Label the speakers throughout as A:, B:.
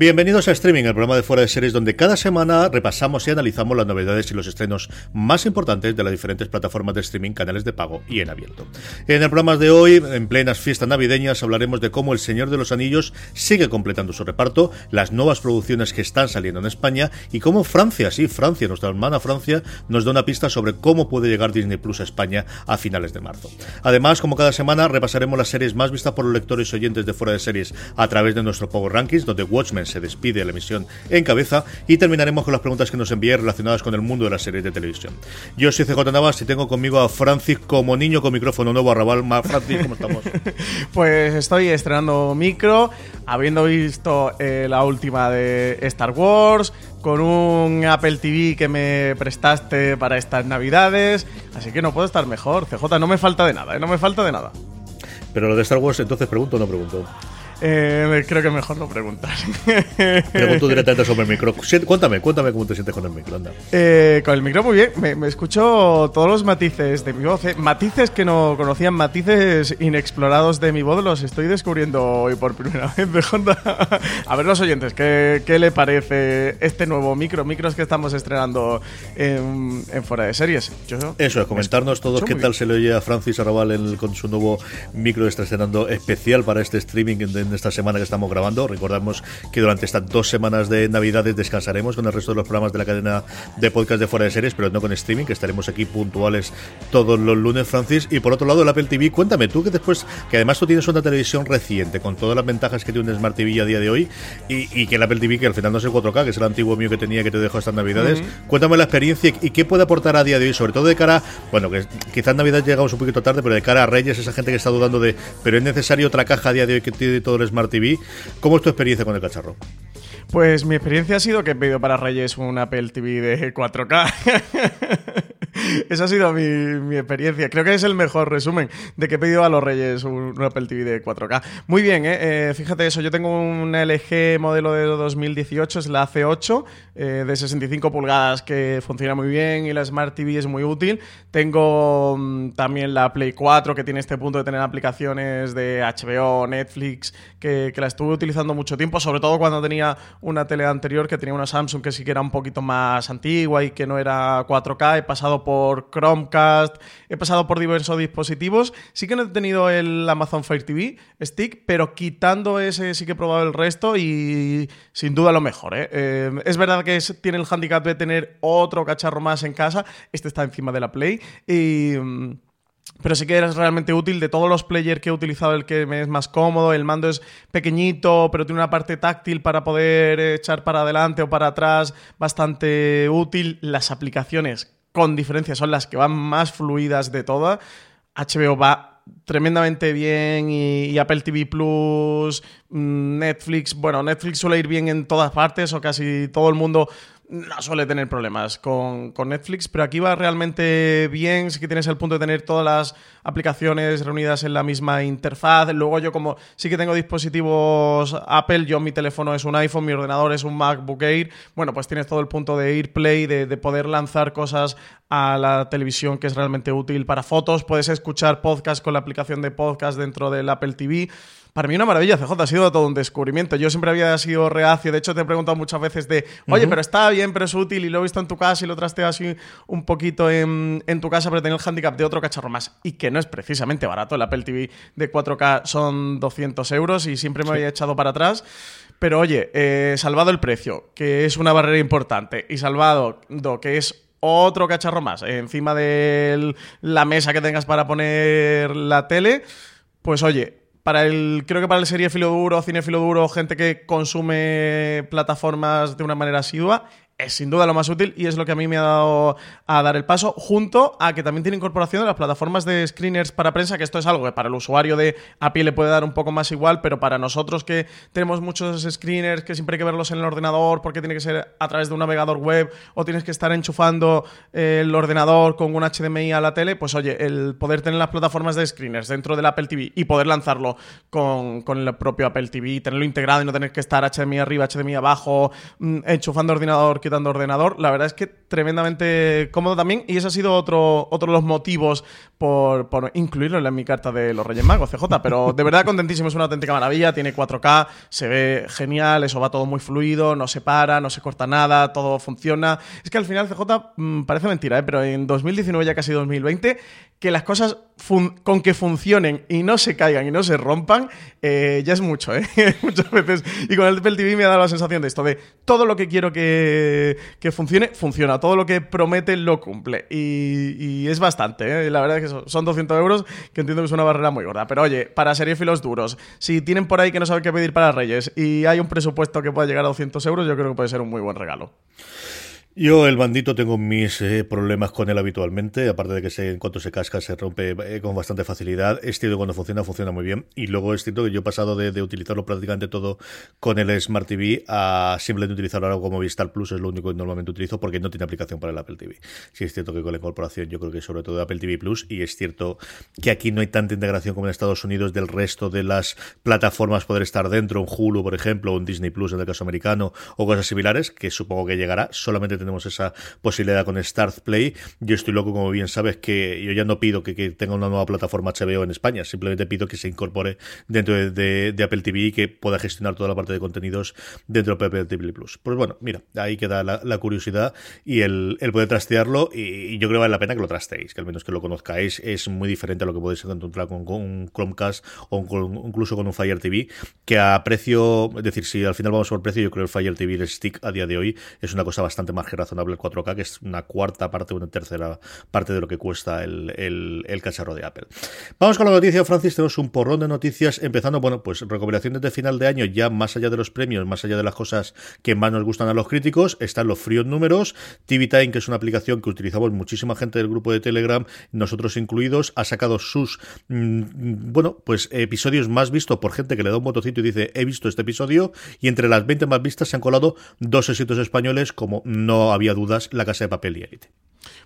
A: Bienvenidos a Streaming, el programa de fuera de series donde cada semana repasamos y analizamos las novedades y los estrenos más importantes de las diferentes plataformas de streaming, canales de pago y en abierto. En el programa de hoy, en plenas fiestas navideñas, hablaremos de cómo El Señor de los Anillos sigue completando su reparto, las nuevas producciones que están saliendo en España y cómo Francia, sí, Francia, nuestra hermana Francia, nos da una pista sobre cómo puede llegar Disney Plus a España a finales de marzo. Además, como cada semana, repasaremos las series más vistas por los lectores y oyentes de fuera de series a través de nuestro Power Rankings, donde Watchmen se despide la emisión en cabeza y terminaremos con las preguntas que nos envié relacionadas con el mundo de las series de televisión. Yo soy CJ Navas y tengo conmigo a Francis como niño con micrófono nuevo arrabal. Francis, ¿cómo estamos?
B: pues estoy estrenando micro, habiendo visto eh, la última de Star Wars, con un Apple TV que me prestaste para estas navidades, así que no puedo estar mejor. CJ, no me falta de nada, ¿eh? no me falta de nada.
A: Pero lo de Star Wars, entonces pregunto o no pregunto.
B: Eh, creo que mejor no preguntar.
A: Pregunto directamente sobre el micro. Cuéntame, cuéntame cómo te sientes con el micro. Anda.
B: Eh, con el micro muy bien. Me, escucho todos los matices de mi voz. Eh. Matices que no conocían, matices inexplorados de mi voz, los estoy descubriendo hoy por primera vez de Honda. A ver los oyentes, ¿qué, ¿qué, le parece este nuevo micro? Micros que estamos estrenando en, Fuera de Series.
A: Eso es, comentarnos todos qué tal se le oye a Francis Arrabal con su nuevo micro que está estrenando especial para este streaming de esta semana que estamos grabando. Recordamos que durante estas dos semanas de Navidades descansaremos con el resto de los programas de la cadena de podcast de fuera de series, pero no con streaming, que estaremos aquí puntuales todos los lunes, Francis. Y por otro lado, el Apple TV, cuéntame tú que después, que además tú tienes una televisión reciente con todas las ventajas que tiene un Smart TV a día de hoy y, que el Apple TV, que al final no es el 4K, que es el antiguo mío que tenía que te dejo estas Navidades. Cuéntame la experiencia y qué puede aportar a día de hoy, sobre todo de cara, bueno, que quizás Navidad llegamos un poquito tarde, pero de cara a Reyes, esa gente que está dudando de, pero es necesario otra caja a día de hoy que tiene todo Smart TV. ¿Cómo es tu experiencia con el cacharro?
B: Pues mi experiencia ha sido que he pedido para Reyes un Apple TV de 4K. Esa ha sido mi, experiencia. Creo que es el mejor resumen de que he pedido a los Reyes un, Apple TV de 4K. Muy bien, ¿eh? ¿eh? fíjate eso. Yo tengo un LG modelo de 2018, es la C8, eh, de 65 pulgadas, que funciona muy bien y la Smart TV es muy útil. Tengo mm, también la Play 4, que tiene este punto de tener aplicaciones de HBO, Netflix, que, la estuve utilizando mucho tiempo, sobre todo cuando tenía una tele anterior que tenía una Samsung que sí que era un poquito más antigua y que no era 4K. He pasado por Chromecast, he pasado por diversos dispositivos. Sí que no he tenido el Amazon Fire TV Stick, pero quitando ese sí que he probado el resto y sin duda lo mejor. ¿eh? Eh, es verdad que tiene el handicap de tener otro cacharro más en casa. Este está encima de la Play y... Pero sí que es realmente útil. De todos los players que he utilizado, el que me es más cómodo. El mando es pequeñito, pero tiene una parte táctil para poder echar para adelante o para atrás, bastante útil. Las aplicaciones con diferencia son las que van más fluidas de todas. HBO va tremendamente bien y, Apple TV Plus, mm, Netflix, bueno, Netflix suele ir bien en todas partes o casi todo el mundo no suele tener problemas con, Netflix, pero aquí va realmente bien, sí que tienes el punto de tener todas las aplicaciones reunidas en la misma interfaz. Luego yo como sí que tengo dispositivos Apple, yo mi teléfono es un iPhone, mi ordenador es un MacBook Air, bueno, pues tienes todo el punto de AirPlay, de, de poder lanzar cosas a la televisión que es realmente útil para fotos, puedes escuchar podcast con la aplicación de podcast dentro del Apple TV. Para mí una maravilla, CJ, ha sido todo un descubrimiento. Yo siempre había sido reacio, de hecho te he preguntado muchas veces de, oye, pero está bien, pero es útil, y lo he visto en tu casa y lo trasteo así un poquito en, tu casa, pero tengo el handicap de otro cacharro más, y que no es precisamente barato. El Apple TV de 4K son 200 euros y siempre me había echado para atrás. Pero oye, eh, salvado el precio, que es una barrera importante, y salvado, que es otro cacharro más encima de la mesa que tengas para poner la tele, pues oye, para el creo que para el serie filo duro, cine filo duro, gente que consume plataformas de una manera asidua, es sin duda lo más útil y es lo que a mí me ha dado a dar el paso, junto a que también tiene incorporación de las plataformas de screeners para prensa, que esto es algo que para el usuario de API le puede dar un poco más igual, pero para nosotros que tenemos muchos screeners que siempre hay que verlos en el ordenador porque tiene que ser a través de un navegador web o tienes que estar enchufando el ordenador con un HDMI a la tele, pues oye, el poder tener las plataformas de screeners dentro del Apple TV y poder lanzarlo con, con el propio Apple TV, tenerlo integrado y no tener que estar HDMI arriba, HDMI abajo, mm, enchufando ordenador, dando ordenador, la verdad es que tremendamente cómodo también. Y ese ha sido otro, otro de los motivos por, incluirlo en mi carta de los Reyes Magos, CJ. Pero de verdad contentísimo, es una auténtica maravilla. Tiene 4K, se ve genial, eso va todo muy fluido, no se para, no se corta nada, todo funciona. Es que al final, CJ, mm, parece mentira, ¿eh? pero en 2019, ya casi 2020, que las cosas con que funcionen y no se caigan y no se rompan, eh, ya es mucho, ¿eh? Muchas veces. Y con el Apple TV me ha dado la sensación de esto, de todo lo que quiero que, funcione, funciona. Todo lo que promete, lo cumple. Y, es bastante, ¿eh? La verdad es que son 200 euros, que entiendo que es una barrera muy gorda. Pero oye, para filos duros, si tienen por ahí que no saben qué pedir para Reyes y hay un presupuesto que pueda llegar a 200 euros, yo creo que puede ser un muy buen regalo.
A: Yo, el bandito, tengo mis eh, problemas con él habitualmente, aparte de que se, en cuanto se casca se rompe eh, con bastante facilidad. Es cierto que cuando funciona, funciona muy bien. Y luego es cierto que yo he pasado de, utilizarlo prácticamente todo con el Smart TV a simplemente utilizarlo ahora como Vistar Plus, es lo único que normalmente utilizo porque no tiene aplicación para el Apple TV. Sí es cierto que con la incorporación yo creo que sobre todo de Apple TV Plus, y es cierto que aquí no hay tanta integración como en Estados Unidos del resto de las plataformas poder estar dentro, un Hulu, por ejemplo, un Disney Plus en el caso americano, o cosas similares, que supongo que llegará. Solamente tenemos esa posibilidad con Start Play. Yo estoy loco, como bien sabes, que yo ya no pido que, tenga una nueva plataforma HBO en España, simplemente pido que se incorpore dentro de, Apple TV y que pueda gestionar toda la parte de contenidos dentro de Apple TV Plus. Pues bueno, mira, ahí queda la, curiosidad y el, poder trastearlo y, yo creo que vale la pena que lo trasteéis, que al menos que lo conozcáis, es muy diferente a lo que podéis encontrar con, un Chromecast o incluso con un Fire TV, que a precio, es decir, si al final vamos por precio, yo creo que el Fire TV, el Stick a día de hoy, es una cosa bastante más razonable el 4K, que es una cuarta parte, una tercera parte de lo que cuesta el, el, cacharro de Apple. Vamos con la noticia, Francis. Tenemos un porrón de noticias, empezando, bueno, pues recomendaciones de final de año, ya más allá de los premios, más allá de las cosas que más nos gustan a los críticos, están los fríos números. TV Time, que es una aplicación que utilizamos muchísima gente del grupo de Telegram, nosotros incluidos, ha sacado sus, mm, bueno, pues episodios más vistos por gente que le da un botocito y dice, he visto este episodio, y entre las 20 más vistas se han colado dos éxitos españoles, como no había dudas, La Casa de Papel y Élite.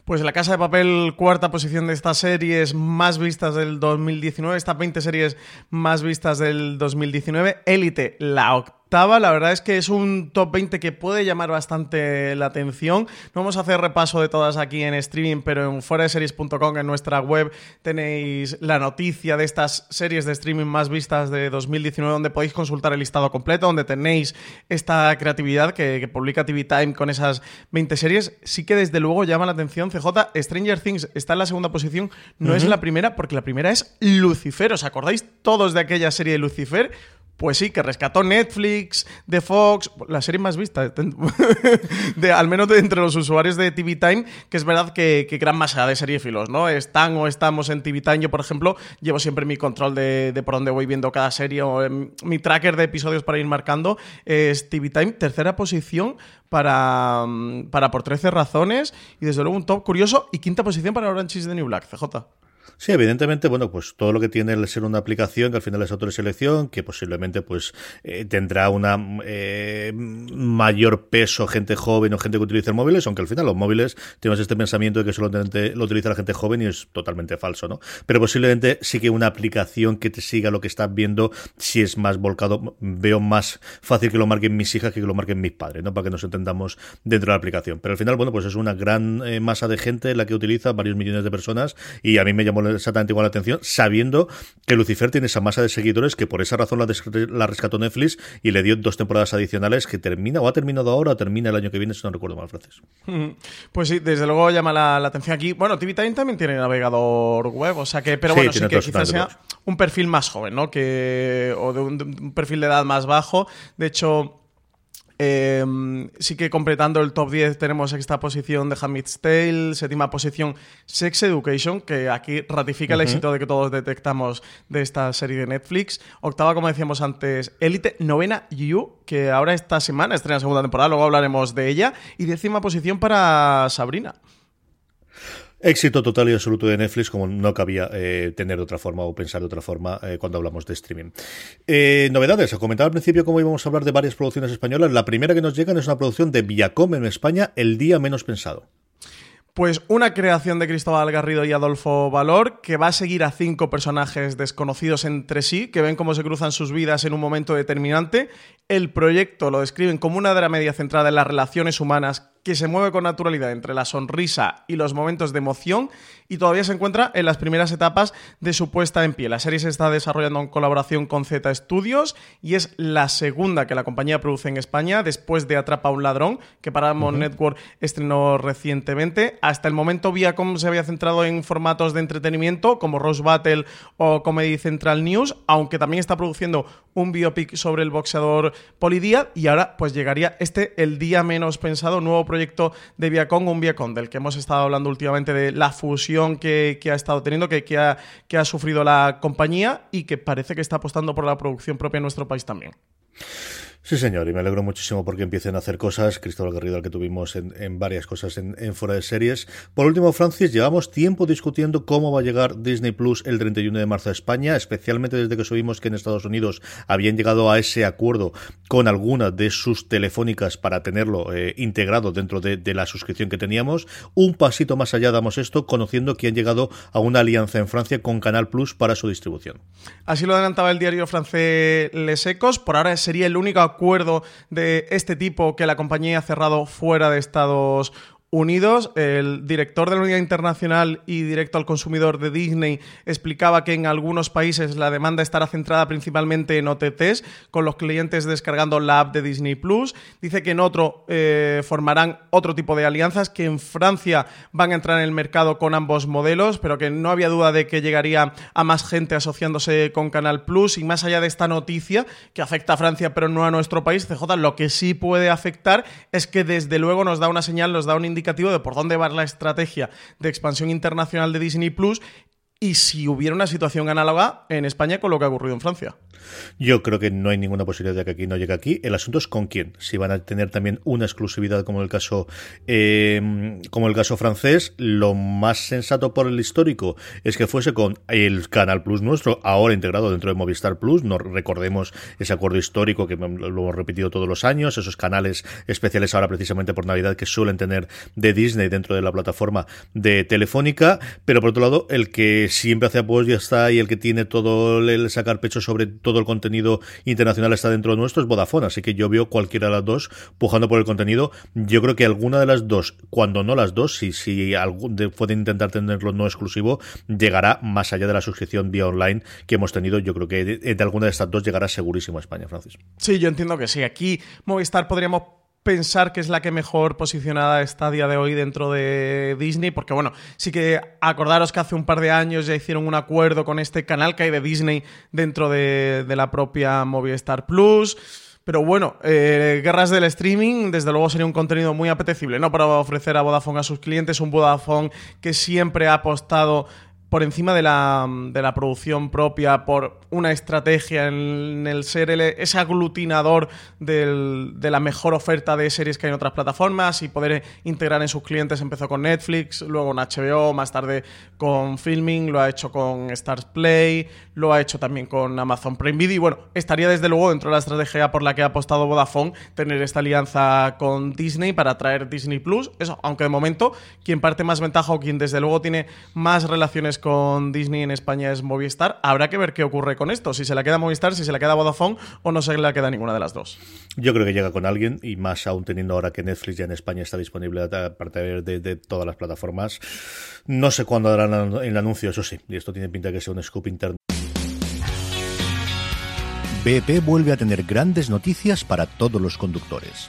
B: Pues La Casa de Papel, cuarta posición de estas series más vistas del 2019, estas 20 series más vistas del 2019. Élite, la octava la verdad es que es un top 20 que puede llamar bastante la atención. No vamos a hacer repaso de todas aquí en streaming, pero en fueradeseries.com, en nuestra web, tenéis la noticia de estas series de streaming más vistas de 2019, donde podéis consultar el listado completo, donde tenéis esta creatividad que, publica TV Time con esas 20 series. Sí que desde luego llama la atención CJ. Stranger Things está en la segunda posición, no es la primera, porque la primera es Lucifer. ¿Os acordáis todos de aquella serie de Lucifer? Pues sí, que rescató Netflix, de Fox, la serie más vista, de, al menos de entre los usuarios de TV Time, que es verdad que, gran masa de seriefilos, ¿no? Están o estamos en TV Time. Yo, por ejemplo, llevo siempre mi control de, por dónde voy viendo cada serie o mi tracker de episodios para ir marcando. Es TV Time, tercera posición para, para por 13 razones y desde luego un top curioso y quinta posición para Orange is the New Black, CJ.
A: Sí, evidentemente, bueno, pues todo lo que tiene el ser una aplicación que al final es autoselección, que posiblemente pues eh, tendrá una eh, mayor peso gente joven o gente que utiliza móviles, aunque al final los móviles tenemos este pensamiento de que solamente lo utiliza la gente joven y es totalmente falso, ¿no? Pero posiblemente sí que una aplicación que te siga lo que estás viendo, si es más volcado, veo más fácil que lo marquen mis hijas que que lo marquen mis padres, ¿no? Para que nos entendamos dentro de la aplicación. Pero al final, bueno, pues es una gran eh, masa de gente la que utiliza, varios millones de personas, y a mí me exactamente igual la atención, sabiendo que Lucifer tiene esa masa de seguidores que por esa razón la, rescató Netflix y le dio dos temporadas adicionales que termina o ha terminado ahora o termina el año que viene, si no recuerdo mal, Francis.
B: Pues sí, desde luego llama la, atención aquí. Bueno, TV Time también tiene navegador web, o sea que, pero bueno, sí que quizás sea un perfil más joven, ¿no? Que, o de un perfil de edad más bajo. De hecho, Em, sí que completando el top 10 tenemos esta posición de Hamid's Tale, séptima posición Sex Education, que aquí ratifica el éxito de que todos detectamos de esta serie de Netflix. Octava, como decíamos antes, Elite. Novena, You, que ahora esta semana estrena segunda temporada, luego hablaremos de ella. Y décima posición para Sabrina.
A: Éxito total y absoluto de Netflix, como no cabía eh, tener de otra forma o pensar de otra forma eh, cuando hablamos de streaming. Eh, novedades, comentaba al principio cómo íbamos a hablar de varias producciones españolas. La primera que nos llegan es una producción de Viacom en España, El Día Menos Pensado.
B: Pues una creación de Cristóbal Garrido y Adolfo Valor que va a seguir a cinco personajes desconocidos entre sí, que ven cómo se cruzan sus vidas en un momento determinante. El proyecto lo describen como una media centrada en las relaciones humanas que se mueve con naturalidad entre la sonrisa y los momentos de emoción y todavía se encuentra en las primeras etapas de su puesta en pie. La serie se está desarrollando en colaboración con Z Studios y es la segunda que la compañía produce en España después de Atrapa a un ladrón, que Paramount Network estrenó recientemente. Hasta el momento Viacom se había centrado en formatos de entretenimiento como Rose Battle o Comedy Central News, aunque también está produciendo un biopic sobre el boxeador Polidía y ahora pues llegaría este el día menos pensado nuevo proyecto de Viacom, un Viacom del que hemos estado hablando últimamente de la fusión que, ha estado teniendo, que, que, ha, que ha sufrido la compañía y que parece que está apostando por la producción propia en nuestro país también.
A: Sí, señor, y me alegro muchísimo porque empiecen a hacer cosas. Cristóbal Garrido, al que tuvimos en, varias cosas en, fuera de series. Por último, Francis, llevamos tiempo discutiendo cómo va a llegar Disney Plus el 31 de marzo a España, especialmente desde que subimos que en Estados Unidos habían llegado a ese acuerdo con alguna de sus telefónicas para tenerlo eh, integrado dentro de, de, la suscripción que teníamos. Un pasito más allá damos esto, conociendo que han llegado a una alianza en Francia con Canal Plus para su distribución.
B: Así lo adelantaba el diario francés Les Ecos. Por ahora sería el único de este tipo que la compañía ha cerrado fuera de Estados Unidos. El director de la Unidad Internacional y directo al consumidor de Disney explicaba que en algunos países la demanda estará centrada principalmente en OTTs, con los clientes descargando la app de Disney Plus. Dice que en otro eh, formarán otro tipo de alianzas, que en Francia van a entrar en el mercado con ambos modelos, pero que no había duda de que llegaría a más gente asociándose con Canal Plus. Y más allá de esta noticia, que afecta a Francia pero no a nuestro país, CJ, lo que sí puede afectar es que desde luego nos da una señal, nos da un de por dónde va la estrategia de expansión internacional de Disney Plus y si hubiera una situación análoga en España con lo que ha ocurrido en Francia.
A: Yo creo que no hay ninguna posibilidad de que aquí no llegue aquí. El asunto es con quién. Si van a tener también una exclusividad como el caso eh, como el caso francés, lo más sensato por el histórico es que fuese con el Canal Plus nuestro, ahora integrado dentro de Movistar Plus. No recordemos ese acuerdo histórico que lo hemos repetido todos los años, esos canales especiales ahora precisamente por Navidad que suelen tener de Disney dentro de la plataforma de Telefónica. Pero por otro lado, el que siempre hace apoyo y está y el que tiene todo el sacar pecho sobre todo el contenido internacional está dentro de nuestro es Vodafone, así que yo veo cualquiera de las dos pujando por el contenido. Yo creo que alguna de las dos, cuando no las dos, si, si pueden intentar tenerlo no exclusivo, llegará más allá de la suscripción vía online que hemos tenido. Yo creo que de, de alguna de estas dos llegará segurísimo a España, Francis.
B: Sí, yo entiendo que sí. Aquí Movistar podríamos pensar que es la que mejor posicionada está a día de hoy dentro de Disney, porque bueno, sí que acordaros que hace un par de años ya hicieron un acuerdo con este canal que hay de Disney dentro de, la propia Movistar Plus. Pero bueno, eh, guerras del streaming, desde luego sería un contenido muy apetecible, ¿no? Para ofrecer a Vodafone a sus clientes, un Vodafone que siempre ha apostado por encima de la, de la, producción propia, por una estrategia en el ser ese aglutinador del, de la mejor oferta de series que hay en otras plataformas y poder integrar en sus clientes. Empezó con Netflix, luego en HBO, más tarde con Filming, lo ha hecho con Stars Play, lo ha hecho también con Amazon Prime Video y bueno, estaría desde luego dentro de la estrategia por la que ha apostado Vodafone tener esta alianza con Disney para traer Disney Plus. Eso, aunque de momento quien parte más ventaja o quien desde luego tiene más relaciones con Disney en España es Movistar. Habrá que ver qué ocurre con esto, si se la queda Movistar, si se la queda Vodafone o no se la queda ninguna de las dos.
A: Yo creo que llega con alguien y más aún teniendo ahora que Netflix ya en España está disponible aparte de, de todas las plataformas. No sé cuándo harán el anuncio, eso sí, y esto tiene pinta de que sea un scoop interno.
C: BP vuelve a tener grandes noticias para todos los conductores.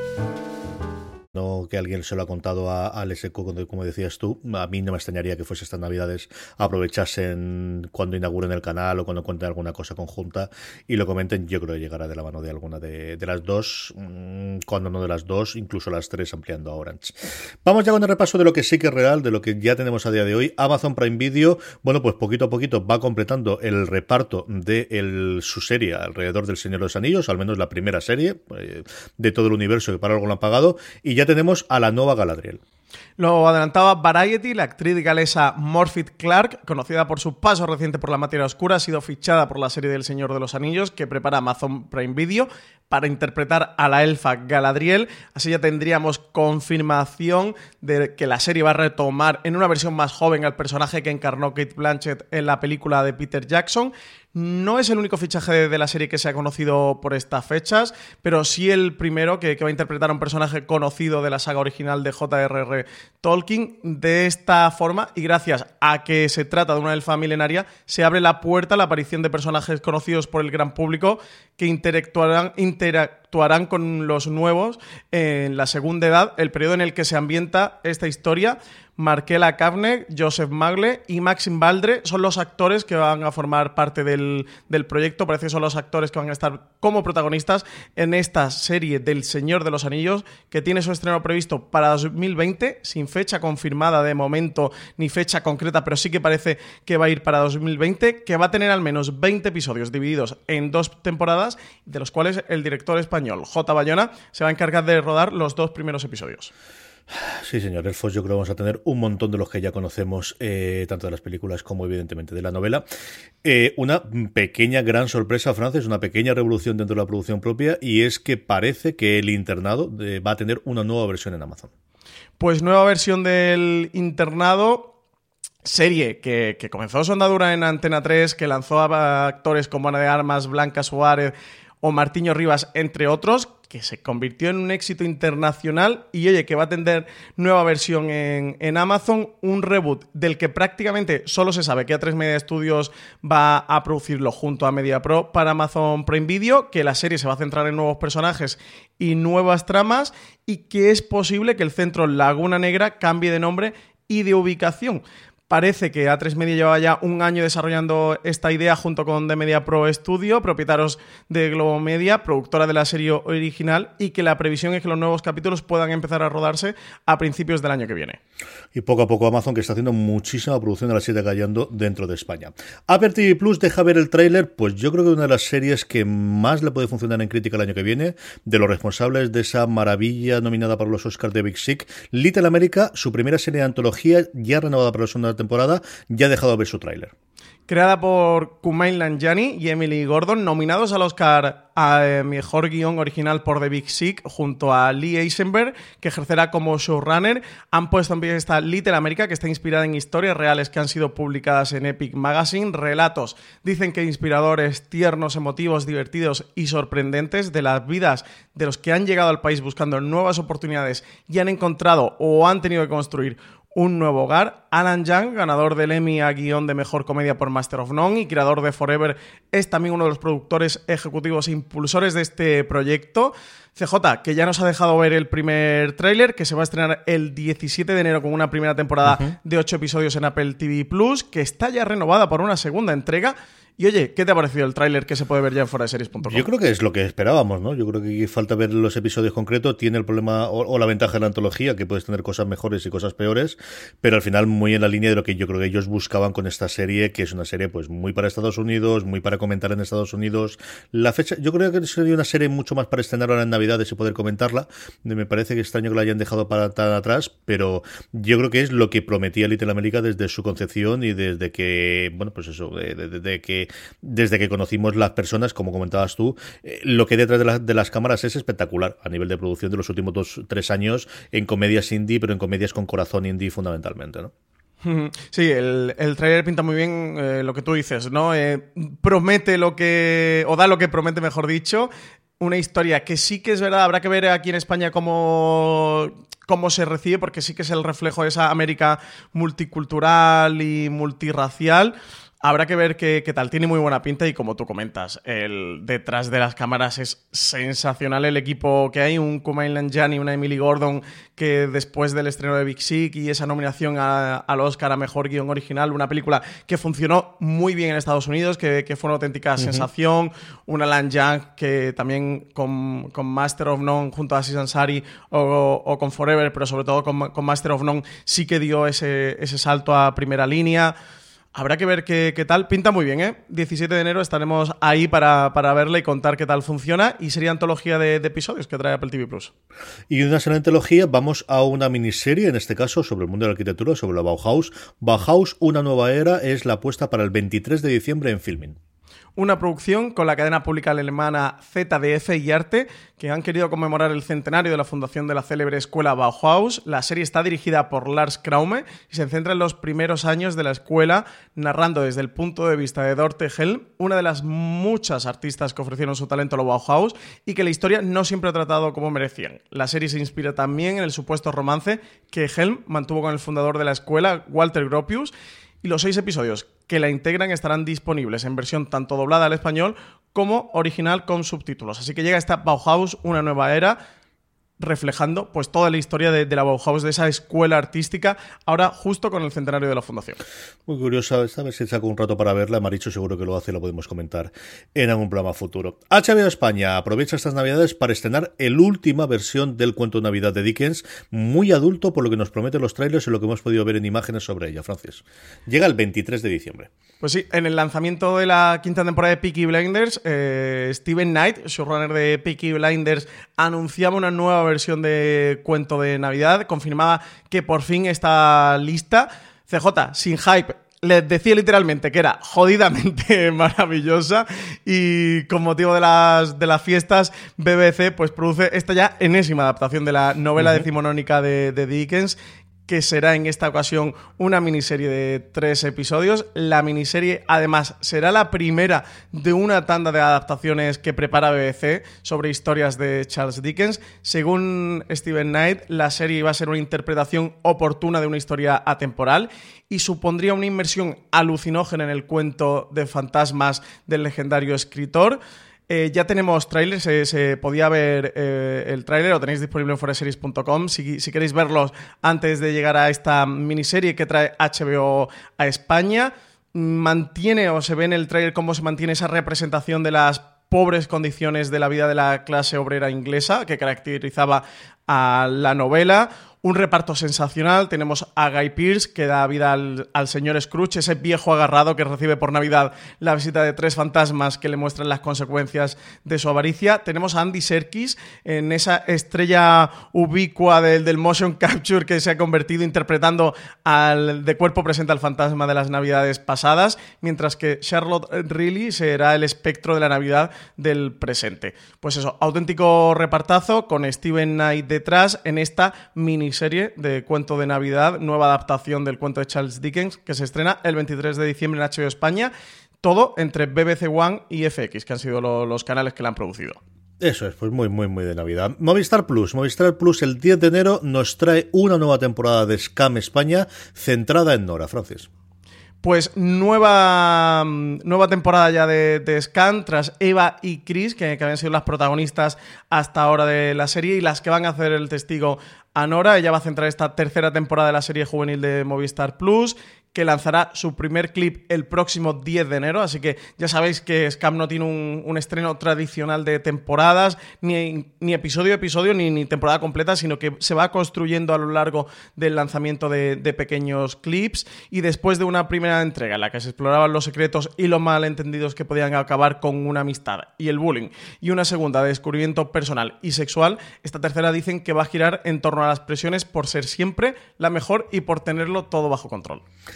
A: No que alguien se lo ha contado a, Alex como decías tú. A mí no me extrañaría que fuese estas navidades aprovechasen cuando inauguren el canal o cuando cuenten alguna cosa conjunta y lo comenten. Yo creo que llegará de la mano de alguna de, las dos, mm, cuando no de las dos, incluso las tres ampliando a Orange. Vamos ya con el repaso de lo que sí que es real, de lo que ya tenemos a día de hoy. Amazon Prime Video, bueno, pues poquito a poquito va completando el reparto de su serie alrededor del Señor de los Anillos, al menos la primera serie eh, de todo el universo que para algo lo han pagado. Y ya tenemos a la nueva Galadriel.
B: Lo adelantaba Variety, la actriz galesa Morphy Clark, conocida por su paso reciente por la materia oscura, ha sido fichada por la serie del Señor de los Anillos que prepara Amazon Prime Video para interpretar a la elfa Galadriel. Así ya tendríamos confirmación de que la serie va a retomar en una versión más joven al personaje que encarnó Kate Blanchett en la película de Peter Jackson. No es el único fichaje de la serie que se ha conocido por estas fechas, pero sí el primero que, va a interpretar a un personaje conocido de la saga original de J.R.R. Tolkien. De esta forma, y gracias a que se trata de una elfa milenaria, se abre la puerta a la aparición de personajes conocidos por el gran público que interactuarán, interactuarán con los nuevos en la segunda edad, el periodo en el que se ambienta esta historia Markela Kavner, Joseph Magle y Maxim Baldre son los actores que van a formar parte del, proyecto. Parece que son los actores que van a estar como protagonistas en esta serie del Señor de los Anillos, que tiene su estreno previsto para 2020, sin fecha confirmada de momento ni fecha concreta, pero sí que parece que va a ir para 2020, que va a tener al menos 20 episodios divididos en dos temporadas, de los cuales el director español J. Bayona se va a encargar de rodar los dos primeros episodios.
A: Sí, señor Elfos, yo creo que vamos a tener un montón de los que ya conocemos, eh, tanto de las películas como evidentemente de la novela. Eh, una pequeña gran sorpresa, Francis, una pequeña revolución dentro de la producción propia, y es que parece que el internado eh, va a tener una nueva versión en Amazon.
B: Pues nueva versión del internado, serie que, comenzó su andadura en Antena 3, que lanzó a actores como Ana de Armas, Blanca Suárez o Martiño Rivas, entre otros, que se convirtió en un éxito internacional y oye, que va a tener nueva versión en, Amazon, un reboot del que prácticamente solo se sabe que A3 Media Studios va a producirlo junto a Media Pro para Amazon Prime Video, que la serie se va a centrar en nuevos personajes y nuevas tramas y que es posible que el centro Laguna Negra cambie de nombre y de ubicación. Parece que A3 Media lleva ya un año desarrollando esta idea junto con The Media Pro Studio, propietarios de Globo Media, productora de la serie original, y que la previsión es que los nuevos capítulos puedan empezar a rodarse a principios del año que viene.
A: Y poco a poco Amazon que está haciendo muchísima producción de la serie callando dentro de España. Apple Plus deja ver el tráiler, pues yo creo que una de las series que más le puede funcionar en crítica el año que viene, de los responsables de esa maravilla nominada para los Oscars de Big Sick, Little America, su primera serie de antología ya renovada para segunda temporada, ya ha dejado ver su tráiler
B: creada por Kumail Nanjiani y Emily Gordon, nominados al Oscar a eh, Mejor Guión Original por The Big Sick, junto a Lee Eisenberg, que ejercerá como showrunner. Han puesto también esta Little America, que está inspirada en historias reales que han sido publicadas en Epic Magazine, relatos, dicen que inspiradores, tiernos, emotivos, divertidos y sorprendentes de las vidas de los que han llegado al país buscando nuevas oportunidades y han encontrado o han tenido que construir un nuevo hogar. Alan Young, ganador del Emmy a guion de Mejor Comedia por Master of None y creador de Forever, es también uno de los productores ejecutivos e impulsores de este proyecto. CJ, que ya nos ha dejado ver el primer tráiler, que se va a estrenar el 17 de enero con una primera temporada de 8 episodios en Apple TV Plus, que está ya renovada por una segunda entrega Y oye, ¿qué te ha parecido el tráiler que se puede ver ya en foraseries.com?
A: Yo creo que es lo que esperábamos, ¿no? Yo creo que falta ver los episodios concretos. Tiene el problema o, la ventaja de la antología, que puedes tener cosas mejores y cosas peores, pero al final muy en la línea de lo que yo creo que ellos buscaban con esta serie, que es una serie pues muy para Estados Unidos, muy para comentar en Estados Unidos. La fecha, yo creo que sería una serie mucho más para estrenar ahora en Navidades y poder comentarla. Me parece que extraño que la hayan dejado para tan atrás, pero yo creo que es lo que prometía Little America desde su concepción y desde que, bueno, pues eso, de que desde que conocimos las personas, como comentabas tú, eh, lo que hay detrás de, las cámaras es espectacular a nivel de producción de los últimos dos, tres años en comedias indie, pero en comedias con corazón indie fundamentalmente, ¿no?
B: Sí, el, el trailer pinta muy bien eh, lo que tú dices, ¿no? Eh, promete lo que. o da lo que promete, mejor dicho. Una historia que sí que es verdad, habrá que ver aquí en España cómo, cómo se recibe, porque sí que es el reflejo de esa América multicultural y multirracial. Habrá que ver qué, tal. Tiene muy buena pinta y como tú comentas, el detrás de las cámaras es sensacional el equipo que hay. Un Kumail y una Emily Gordon que después del estreno de Big Sick y esa nominación al Oscar a Mejor Guión Original, una película que funcionó muy bien en Estados Unidos, que, fue una auténtica sensación. Un Alan Young que también con, Master of None junto a Aziz Ansari o, con Forever, pero sobre todo con, Master of None sí que dio ese, ese salto a primera línea. Habrá que ver qué, tal. Pinta muy bien, ¿eh? 17 de enero estaremos ahí para, para verla y contar qué tal funciona. Y sería antología de, episodios que trae Apple TV Plus.
A: Y una serie antología, vamos a una miniserie, en este caso, sobre el mundo de la arquitectura, sobre la Bauhaus. Bauhaus, una nueva era, es la apuesta para el 23 de diciembre en filming
B: una producción con la cadena pública alemana ZDF y Arte, que han querido conmemorar el centenario de la fundación de la célebre escuela Bauhaus. La serie está dirigida por Lars Kraume y se centra en los primeros años de la escuela, narrando desde el punto de vista de Dorte Helm, una de las muchas artistas que ofrecieron su talento a la Bauhaus y que la historia no siempre ha tratado como merecían. La serie se inspira también en el supuesto romance que Helm mantuvo con el fundador de la escuela, Walter Gropius, y los seis episodios que la integran estarán disponibles en versión tanto doblada al español como original con subtítulos. Así que llega esta Bauhaus, una nueva era, reflejando pues toda la historia de, la Bauhaus, de esa escuela artística, ahora justo con el centenario de la fundación.
A: Muy curiosa, esta vez si saco un rato para verla, Maricho seguro que lo hace y lo podemos comentar en algún programa futuro. HBO España aprovecha estas navidades para estrenar el última versión del cuento de Navidad de Dickens, muy adulto por lo que nos prometen los trailers y lo que hemos podido ver en imágenes sobre ella, Francis. Llega el 23 de diciembre.
B: Pues sí, en el lanzamiento de la quinta temporada de Peaky Blinders, eh, Steven Knight, showrunner de Peaky Blinders, anunciaba una nueva versión de cuento de Navidad, confirmaba que por fin está lista. CJ, sin hype, les decía literalmente que era jodidamente maravillosa y con motivo de las, de las fiestas BBC pues produce esta ya enésima adaptación de la novela decimonónica de, de Dickens que será en esta ocasión una miniserie de tres episodios. La miniserie, además, será la primera de una tanda de adaptaciones que prepara BBC sobre historias de Charles Dickens. Según Steven Knight, la serie va a ser una interpretación oportuna de una historia atemporal y supondría una inmersión alucinógena en el cuento de fantasmas del legendario escritor. Eh, ya tenemos trailers, se, podía ver eh, el tráiler, lo tenéis disponible en foreseries.com si, si, queréis verlos antes de llegar a esta miniserie que trae HBO a España. Mantiene o se ve en el tráiler cómo se mantiene esa representación de las pobres condiciones de la vida de la clase obrera inglesa que caracterizaba a la novela un reparto sensacional. Tenemos a Guy Pearce, que da vida al, señor Scrooge, ese viejo agarrado que recibe por Navidad la visita de tres fantasmas que le muestran las consecuencias de su avaricia. Tenemos a Andy Serkis en esa estrella ubicua del, del motion capture que se ha convertido interpretando al de cuerpo presente al fantasma de las Navidades pasadas, mientras que Charlotte Riley será el espectro de la Navidad del presente. Pues eso, auténtico repartazo con Steven Knight detrás en esta mini serie de cuento de Navidad, nueva adaptación del cuento de Charles Dickens, que se estrena el 23 de diciembre en HBO España. Todo entre BBC One y FX, que han sido los canales que la han producido.
A: Eso es, pues muy, muy, muy de Navidad. Movistar Plus. Movistar Plus el 10 de enero nos trae una nueva temporada de Scam España centrada en Nora, Francis.
B: Pues nueva, nueva temporada ya de, Scan, tras Eva y Chris, que, que, habían sido las protagonistas hasta ahora de la serie y las que van a hacer el testigo a Nora. Ella va a centrar esta tercera temporada de la serie juvenil de Movistar Plus. Que lanzará su primer clip el próximo 10 de enero, así que ya sabéis que Scam no tiene un, estreno tradicional de temporadas, ni, episodio a episodio, ni, ni, temporada completa, sino que se va construyendo a lo largo del lanzamiento de, de pequeños clips y después de una primera entrega en la que se exploraban los secretos y los malentendidos que podían acabar con una amistad y el bullying, y una segunda de descubrimiento personal y sexual, esta tercera dicen que va a girar en torno a las presiones por ser siempre la mejor y por tenerlo todo bajo control.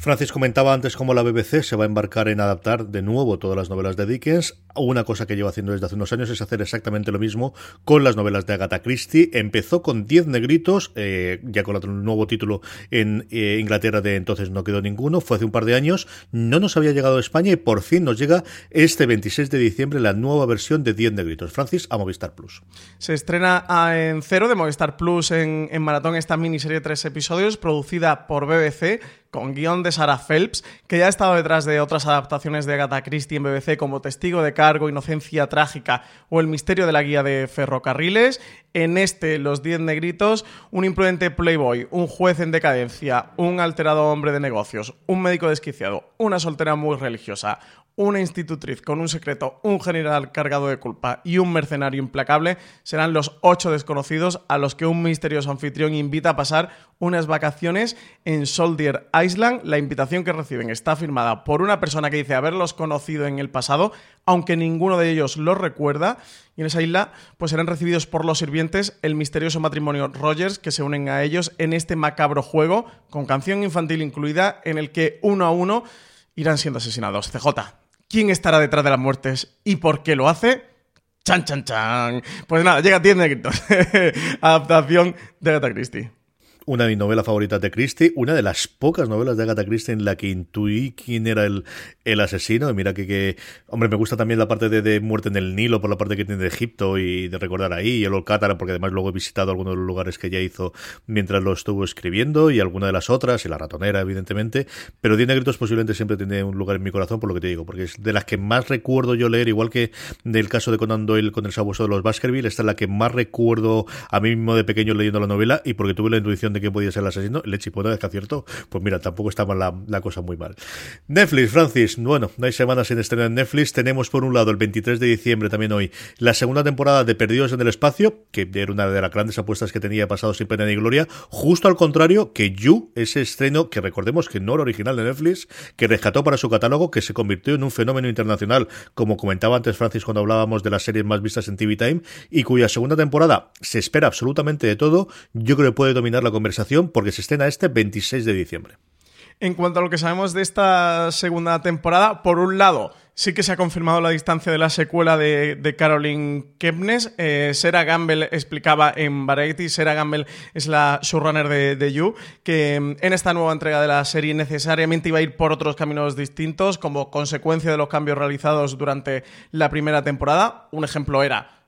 A: Francis comentaba antes cómo la BBC se va a embarcar en adaptar de nuevo todas las novelas de Dickens. Una cosa que lleva haciendo desde hace unos años es hacer exactamente lo mismo con las novelas de Agatha Christie. Empezó con 10 negritos, eh, ya con el nuevo título en eh, Inglaterra de entonces no quedó ninguno, fue hace un par de años, no nos había llegado a España y por fin nos llega este 26 de diciembre la nueva versión de 10 negritos. Francis a Movistar Plus.
B: Se estrena en cero de Movistar Plus en, en maratón esta miniserie de tres episodios producida por BBC con guion de Sarah Phelps, que ya ha estado detrás de otras adaptaciones de Agatha Christie en BBC como Testigo de Cargo, Inocencia Trágica o El Misterio de la Guía de Ferrocarriles. En este, Los Diez Negritos, un imprudente playboy, un juez en decadencia, un alterado hombre de negocios, un médico desquiciado, una soltera muy religiosa, una institutriz con un secreto, un general cargado de culpa y un mercenario implacable serán los ocho desconocidos a los que un misterioso anfitrión invita a pasar unas vacaciones en Soldier Island. La invitación que reciben está firmada por una persona que dice haberlos conocido en el pasado, aunque ninguno de ellos los recuerda. Y en esa isla pues serán recibidos por los sirvientes el misterioso matrimonio Rogers que se unen a ellos en este macabro juego con canción infantil incluida en el que uno a uno irán siendo asesinados. CJ quién estará detrás de las muertes y por qué lo hace. Chan, chan, chan. Pues nada, llega 10 negritos. Adaptación de Agatha Christie
A: una de mis novelas favoritas de Christie, una de las pocas novelas de Agatha Christie en la que intuí quién era el, el asesino. Y mira que, que, hombre, me gusta también la parte de, muerte en el Nilo, por la parte que tiene de Egipto y de recordar ahí, y el Olcátara, porque además luego he visitado algunos de los lugares que ella hizo mientras lo estuvo escribiendo, y alguna de las otras, y la ratonera, evidentemente. Pero Diez Negritos posiblemente siempre tiene un lugar en mi corazón, por lo que te digo, porque es de las que más recuerdo yo leer, igual que del caso de Conan Doyle con el sabueso de los Baskerville, esta es la que más recuerdo a mí mismo de pequeño leyendo la novela, y porque tuve la intuición de que podía ser el asesino, el hechipo vez que acierto, pues mira, tampoco estaba la, la cosa muy mal. Netflix, Francis, bueno, no hay semanas en estreno en Netflix. Tenemos por un lado el 23 de diciembre también hoy la segunda temporada de Perdidos en el Espacio, que era una de las grandes apuestas que tenía pasado sin pena ni gloria. Justo al contrario que You, ese estreno que recordemos que no era original de Netflix, que rescató para su catálogo, que se convirtió en un fenómeno internacional, como comentaba antes Francis cuando hablábamos de las series más vistas en TV Time, y cuya segunda temporada se espera absolutamente de todo. Yo creo que puede dominar la conversación porque se estrena este 26 de diciembre.
B: En cuanto a lo que sabemos de esta segunda temporada, por un lado, sí que se ha confirmado la distancia de la secuela de, Caroline Kepnes. Eh, Sarah Gamble explicaba en Variety, Sarah Gamble es la showrunner de, You, que mm, en esta nueva entrega de la serie necesariamente iba a ir por otros caminos distintos como consecuencia de los cambios realizados durante la primera temporada. Un ejemplo era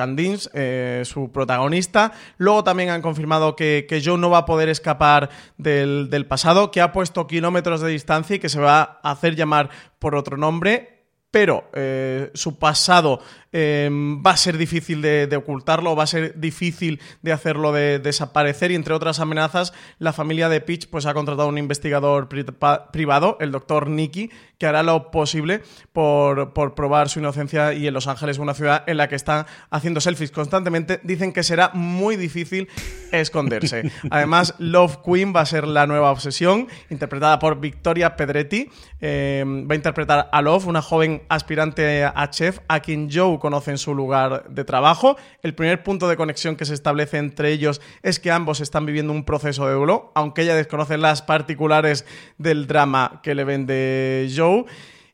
B: Candins, eh, su protagonista. Luego también han confirmado que, que Joe no va a poder escapar del, del, pasado, que ha puesto kilómetros de distancia y que se va a hacer llamar por otro nombre. Pero eh, su pasado Em, va a ser difícil de, ocultarlo, va a ser difícil de hacerlo de, desaparecer y entre otras amenazas, la familia de Peach pues, ha contratado a un investigador privado, el doctor Nicky, que hará lo posible por, probar su inocencia y en Los Ángeles, una ciudad en la que están haciendo selfies constantemente, dicen que será muy difícil esconderse. Además, Love Queen va a ser la nueva obsesión, interpretada por Victoria Pedretti. Em, va a interpretar a Love, una joven aspirante a chef, a quien Joe conocen su lugar de trabajo. El primer punto de conexión que se establece entre ellos es que ambos están viviendo un proceso de duelo, aunque ella desconoce las particulares del drama que le vende Joe.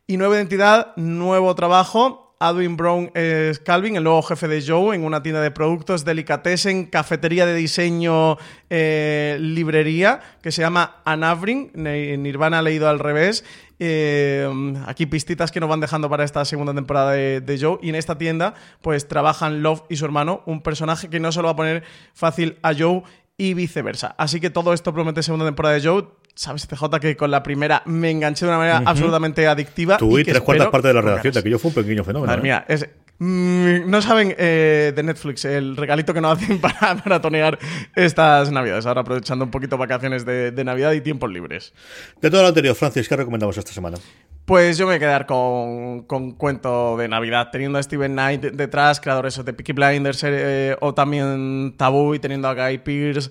B: Y nueva identidad, nuevo trabajo. Adwin Brown es Calvin, el nuevo jefe de Joe, en una tienda de productos delicatessen, cafetería de diseño, eh, librería, que se llama Anavrin. Nirvana ha leído al revés. Eh, aquí pistitas que nos van dejando para esta segunda temporada de, Joe. Y en esta tienda, pues trabajan Love y su hermano, un personaje que no se lo va a poner fácil a Joe y viceversa. Así que todo esto promete segunda temporada de Joe. Sabes, TJ, que con la primera me enganché de una manera absolutamente adictiva.
A: Tú y, tres cuartas partes de la redacción, de que yo fue un pequeño fenómeno.
B: Madre ¿eh? mía, es, Mm, no saben eh, de Netflix el regalito que nos hacen para maratonear estas navidades. Ahora aprovechando un poquito vacaciones de, Navidad y tiempos libres.
A: De todo lo anterior, Francis, ¿qué recomendamos esta semana?
B: Pues yo me voy a quedar con, con cuento de Navidad, teniendo a Steven Knight detrás, creadores de Peaky Blinders eh, o también Taboo y teniendo a Guy Pearce.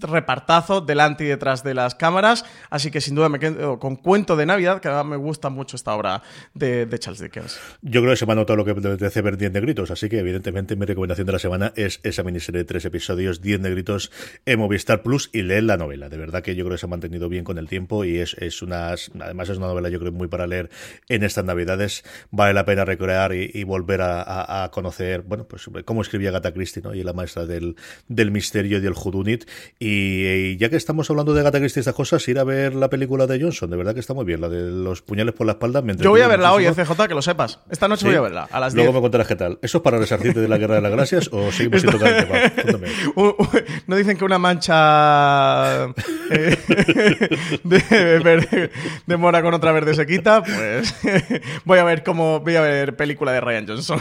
B: repartazo delante y detrás de las cámaras, así que sin duda me quedo con Cuento de Navidad, que además me gusta mucho esta obra de, Charles Dickens.
A: Yo creo que se me ha notado lo que te ver 10 negritos, así que evidentemente mi recomendación de la semana es esa miniserie de tres episodios, 10 negritos en Movistar Plus y leer la novela. De verdad que yo creo que se ha mantenido bien con el tiempo y es, es una, además es una novela yo creo muy para leer en estas navidades. Vale la pena recrear y, volver a, conocer, bueno, pues cómo escribía Gata Christie, ¿no? Y la maestra del, del misterio y del Judunit. Y, ya que estamos hablando de Christie y estas cosas, ir a ver la película de Johnson, de verdad que está muy bien, la de los puñales por la espalda.
B: Yo voy a verla hoy, CJ, que lo sepas. Esta noche voy a verla, a las
A: Luego me contarás qué tal. ¿Eso es para resarcirte de la Guerra de las Gracias o seguimos sin tocar el
B: no dicen que una mancha eh, de, de, mora con otra verde se quita, pues voy a ver cómo voy a ver película de Ryan Johnson.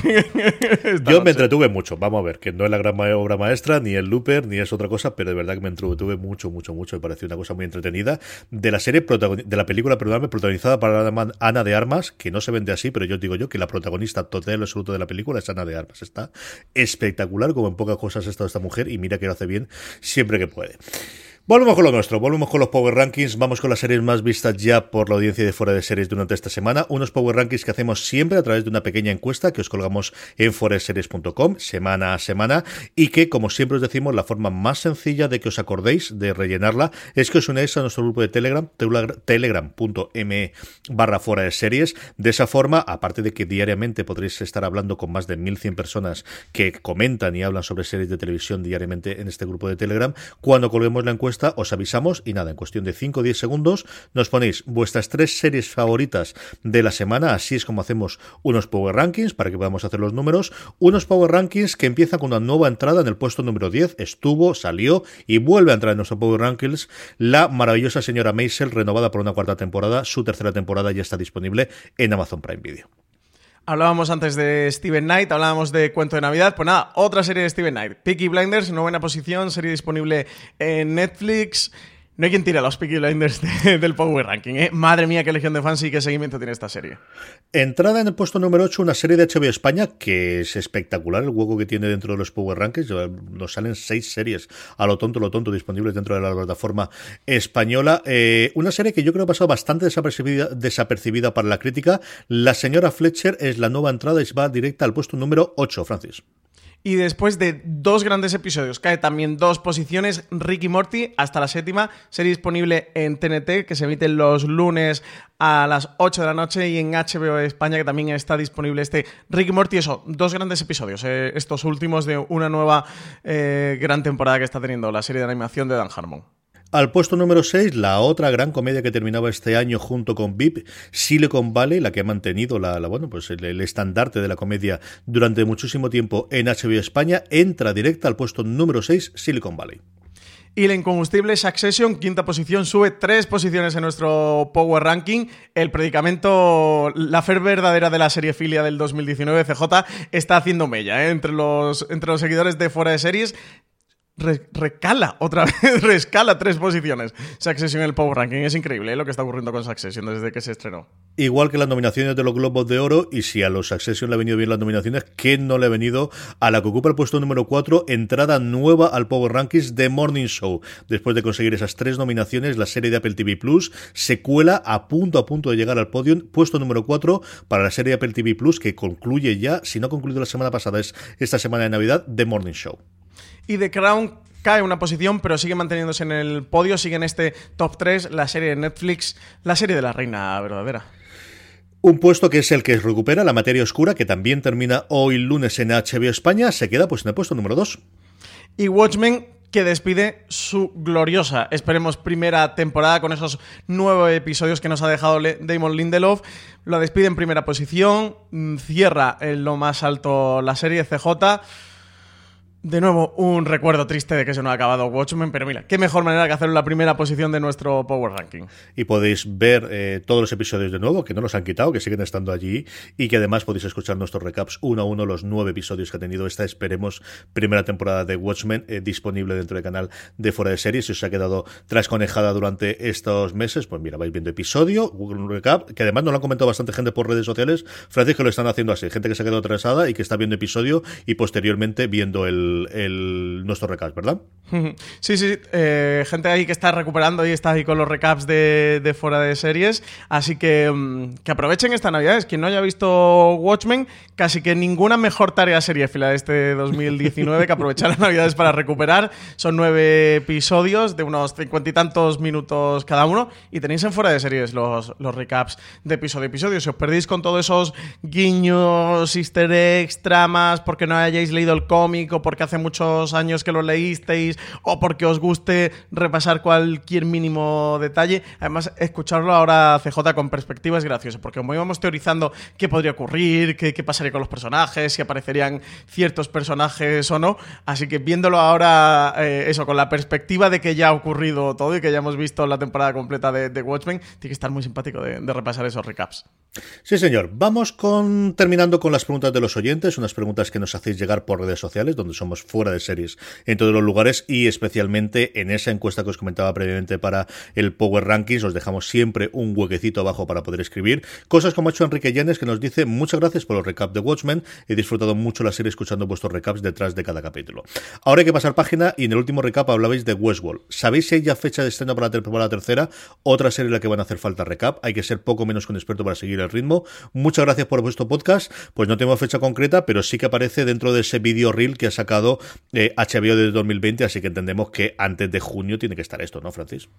A: Yo me entretuve mucho, vamos a ver, que no es la gran obra maestra, ni el Looper, ni es otra cosa, pero de verdad que me entretuve mucho, mucho, mucho. Me pareció una cosa muy entretenida. De la serie, de la película, perdóname, protagonizada por Ana de Armas, que no se vende así, pero yo digo yo que la protagonista total y absoluto de la película es Ana de Armas. Está espectacular, como en pocas cosas ha estado esta mujer, y mira que lo hace bien siempre que puede. Volvemos con lo nuestro, volvemos con los Power Rankings, vamos con las series más vistas ya por la audiencia de fuera de series durante esta semana, unos Power Rankings que hacemos siempre a través de una pequeña encuesta que os colgamos en foreseries.com semana a semana y que, como siempre os decimos, la forma más sencilla de que os acordéis de rellenarla es que os unáis a nuestro grupo de Telegram, telegram.me barra fuera de series. De esa forma, aparte de que diariamente podréis estar hablando con más de 1100 personas que comentan y hablan sobre series de televisión diariamente en este grupo de Telegram, cuando colguemos la encuesta os avisamos y nada, en cuestión de 5 o 10 segundos nos ponéis vuestras tres series favoritas de la semana, así es como hacemos unos Power Rankings para que podamos hacer los números, unos Power Rankings que empiezan con una nueva entrada en el puesto número 10, estuvo, salió y vuelve a entrar en nuestro Power Rankings la maravillosa señora Maisel renovada por una cuarta temporada, su tercera temporada ya está disponible en Amazon Prime Video.
B: Hablábamos antes de Steven Knight, hablábamos de Cuento de Navidad. Pues nada, otra serie de Steven Knight. Peaky Blinders, novena posición, serie disponible en Netflix. No hay quien tire los Peaky Blinders del Power Ranking, ¿eh? Madre mía, qué legión de fans y qué seguimiento tiene esta serie.
A: Entrada en el puesto número 8, una serie de HBO España que es espectacular el hueco que tiene dentro de los Power Rankings. Nos salen seis series a lo tonto, lo tonto, disponibles dentro de la plataforma española. Eh, una serie que yo creo ha pasado bastante desapercibida, desapercibida para la crítica. La señora Fletcher es la nueva entrada y va directa al puesto número 8, Francis.
B: Y después de dos grandes episodios, cae también dos posiciones, Ricky Morty, hasta la séptima, serie disponible en TNT, que se emite los lunes a las 8 de la noche, y en HBO España, que también está disponible este Ricky Morty. Eso, dos grandes episodios, eh, estos últimos de una nueva eh, gran temporada que está teniendo la serie de animación de Dan Harmon.
A: Al puesto número 6, la otra gran comedia que terminaba este año junto con VIP, Silicon Valley, la que ha mantenido la, pues el, estandarte de la comedia durante muchísimo tiempo en HBO España, entra directa al puesto número 6, Silicon Valley.
B: Y la incombustible Succession, quinta posición, sube tres posiciones en nuestro Power Ranking. El predicamento, la fer verdadera de la serie filia del 2019, CJ, está haciendo mella ¿eh? entre, los, entre los seguidores de Fuera de Series recala otra vez, rescala tres posiciones. Succession en el Power Ranking. Es increíble ¿eh? lo que está ocurriendo con Succession desde que se estrenó.
A: Igual que las nominaciones de los Globos de Oro, y si a los Succession le ha venido bien las nominaciones, ¿qué no le ha venido a la que ocupa el puesto número 4? Entrada nueva al Power Rankings de Morning Show. Después de conseguir esas tres nominaciones, la serie de Apple TV Plus se cuela a punto a punto de llegar al podio. Puesto número 4 para la serie de Apple TV Plus, que concluye ya, si no ha concluido la semana pasada, es esta semana de Navidad, The Morning Show.
B: Y The Crown cae una posición, pero sigue manteniéndose en el podio, sigue en este top 3, la serie de Netflix, la serie de la reina verdadera.
A: Un puesto que es el que recupera la materia oscura, que también termina hoy lunes en HBO España, se queda pues en el puesto número 2.
B: Y Watchmen que despide su gloriosa, esperemos, primera temporada con esos nueve episodios que nos ha dejado Damon Lindelof. Lo despide en primera posición, mm, cierra en lo más alto la serie CJ. De nuevo, un recuerdo triste de que se no ha acabado Watchmen, pero mira, qué mejor manera que hacerlo en la primera posición de nuestro Power Ranking.
A: Y podéis ver eh, todos los episodios de nuevo, que no los han quitado, que siguen estando allí, y que además podéis escuchar nuestros recaps uno a uno, los nueve episodios que ha tenido esta, esperemos, primera temporada de Watchmen, eh, disponible dentro del canal de Fuera de Series. Si os ha quedado trasconejada durante estos meses, pues mira, vais viendo episodio, un recap, que además nos lo han comentado bastante gente por redes sociales, Francisco lo están haciendo así, gente que se ha quedado atrasada y que está viendo episodio y posteriormente viendo el el, nuestro recap, ¿verdad?
B: Sí, sí, eh, gente ahí que está recuperando y está ahí con los recaps de, fuera de series. Así que mm, que aprovechen esta Navidad. Quien no haya visto Watchmen, casi que ninguna mejor tarea serie fila de este 2019 que aprovechar las Navidades para recuperar. Son nueve episodios de unos cincuenta y tantos minutos cada uno. Y tenéis en fuera de series los, los recaps de episodio a episodio. Si os perdéis con todos esos guiños, easter eggs, tramas, porque no hayáis leído el cómic o porque hace muchos años que lo leísteis o porque os guste repasar cualquier mínimo detalle. Además, escucharlo ahora CJ con perspectiva es gracioso, porque como íbamos teorizando qué podría ocurrir, qué, pasaría con los personajes, si aparecerían ciertos personajes o no. Así que viéndolo ahora, eh, eso, con la perspectiva de que ya ha ocurrido todo y que ya hemos visto la temporada completa de, Watchmen, tiene que estar muy simpático de repasar esos recaps.
A: Sí, señor. Vamos con terminando con las preguntas de los oyentes, unas preguntas que nos hacéis llegar por redes sociales, donde somos fuera de series en todos los lugares y especialmente en esa encuesta que os comentaba previamente para el Power Rankings. Os dejamos siempre un huequecito abajo para poder escribir. Cosas como ha hecho Enrique Llanes que nos dice muchas gracias por los recaps de Watchmen. He disfrutado mucho la serie escuchando vuestros recaps detrás de cada capítulo. Ahora hay que pasar página y en el último recap hablabais de Westworld. ¿Sabéis si hay ya fecha de estreno para la tercera? Otra serie en la que van a hacer falta recap. Hay que ser poco menos que un experto para seguir el ritmo. Muchas gracias por vuestro podcast. Pues no tengo fecha concreta, pero sí que aparece dentro de ese video reel que ha sacado HBO de 2020, así que entendemos que antes de junio tiene que estar esto, ¿no, Francis?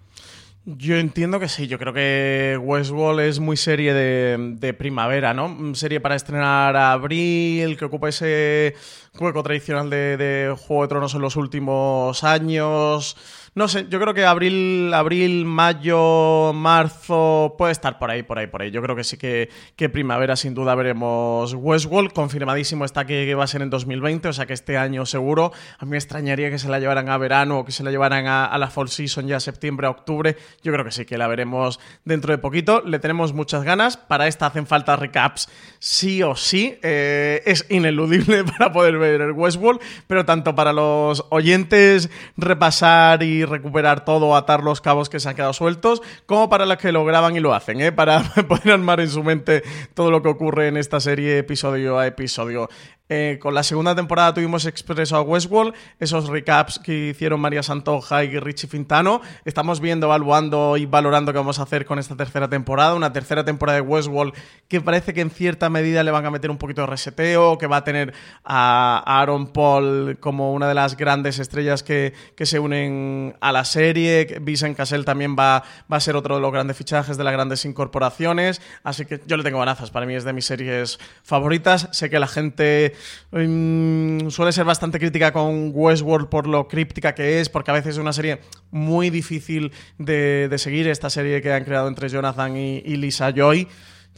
B: Yo entiendo que sí, yo creo que Westworld es muy serie de, primavera, ¿no? Serie para estrenar a abril, que ocupa ese hueco tradicional de, de Juego de Tronos en los últimos años. No sé, yo creo que abril, abril, mayo, marzo puede estar por ahí, por ahí, por ahí. Yo creo que sí que, que primavera sin duda veremos Westworld. Confirmadísimo está que, va a ser en 2020, o sea que este año seguro. A mí me extrañaría que se la llevaran a verano o que se la llevaran a, la fall season ya septiembre, octubre. Yo creo que sí que la veremos dentro de poquito. Le tenemos muchas ganas. Para esta hacen falta recaps sí o sí. Eh, es ineludible para poder ver el Westworld, pero tanto para los oyentes repasar y recuperar todo, atar los cabos que se han quedado sueltos, como para los que lo graban y lo hacen, ¿eh? para poder armar en su mente todo lo que ocurre en esta serie episodio a episodio. Eh, con la segunda temporada tuvimos Expreso a Westworld, esos recaps que hicieron María Santoja y Richie Fintano. Estamos viendo, evaluando y valorando qué vamos a hacer con esta tercera temporada. Una tercera temporada de Westworld que parece que en cierta medida le van a meter un poquito de reseteo, que va a tener a Aaron Paul como una de las grandes estrellas que, se unen a la serie. Vincent Cassell también va, va a ser otro de los grandes fichajes, de las grandes incorporaciones. Así que yo le tengo ganazas. Para mí es de mis series favoritas. Sé que la gente Mm, suele ser bastante crítica con Westworld por lo críptica que es, porque a veces es una serie muy difícil de, seguir, esta serie que han creado entre Jonathan y, Lisa Joy.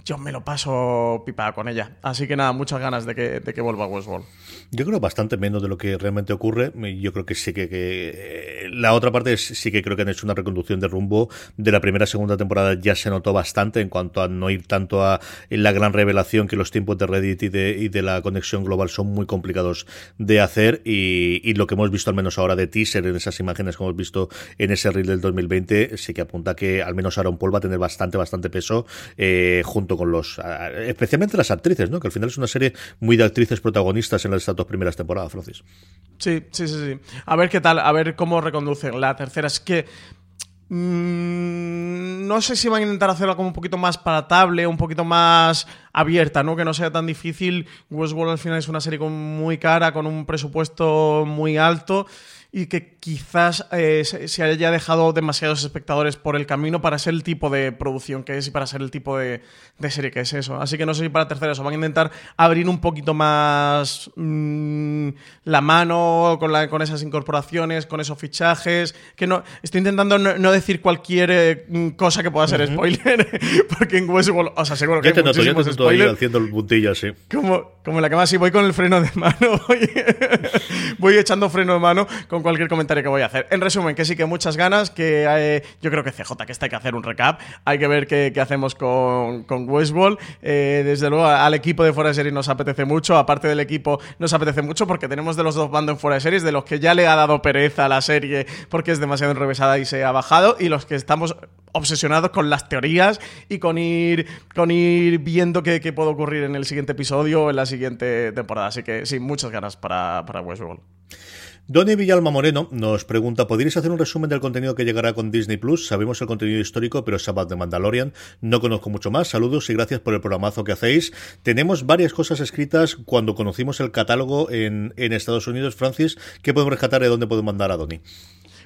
B: Yo me lo paso pipa con ella. Así que nada, muchas ganas de que, de que vuelva Westworld.
A: Yo creo bastante menos de lo que realmente ocurre. Yo creo que sí que, que, la otra parte sí que creo que han hecho una reconducción de rumbo de la primera segunda temporada ya se notó bastante en cuanto a no ir tanto a la gran revelación que los tiempos de Reddit y de, y de la conexión global son muy complicados de hacer y, y, lo que hemos visto al menos ahora de teaser en esas imágenes que hemos visto en ese reel del 2020 sí que apunta que al menos Aaron Paul va a tener bastante bastante peso eh, junto con los especialmente las actrices, ¿no? Que al final es una serie muy de actrices protagonistas en las dos primeras temporadas, Francis.
B: Sí, sí, sí, sí. A ver qué tal, a ver cómo reconducen la tercera. Es que mmm, no sé si van a intentar hacerla como un poquito más palatable, un poquito más abierta, ¿no? Que no sea tan difícil. Westworld al final es una serie muy cara, con un presupuesto muy alto y que quizás eh, se, haya dejado demasiados espectadores por el camino para ser el tipo de producción que es y para ser el tipo de, de serie que es eso. Así que no sé si para terceros van a intentar abrir un poquito más mmm, la mano con, la, con esas incorporaciones, con esos fichajes. Que no estoy intentando no, no decir cualquier eh, cosa que pueda ser uh -huh. spoiler, porque en Westworld, o sea, seguro que
A: yo te noto, yo te estoy haciendo el puntillo así.
B: Como, como la que más, si voy con el freno de mano, voy, voy echando freno de mano con cualquier comentario que voy a hacer. En resumen, que sí que muchas ganas, que eh, yo creo que CJ, que está hay que hacer un recap, hay que ver qué, hacemos con, con Westworld. Eh, desde luego, al equipo de Fuera de Series nos apetece mucho, aparte del equipo nos apetece mucho porque tenemos de los dos bandos en Fuera de Series, de los que ya le ha dado pereza a la serie porque es demasiado enrevesada y se ha bajado, y los que estamos obsesionados con las teorías y con ir, con ir viendo qué, qué puede ocurrir en el siguiente episodio o en la siguiente temporada. Así que sí, muchas ganas para, para Westworld.
A: Donny Villalma Moreno nos pregunta, ¿podríais hacer un resumen del contenido que llegará con Disney Plus? Sabemos el contenido histórico, pero Sabbath de Mandalorian no conozco mucho más. Saludos y gracias por el programazo que hacéis. Tenemos varias cosas escritas cuando conocimos el catálogo en, Estados Unidos. Francis, ¿qué podemos rescatar y dónde podemos mandar a Donny?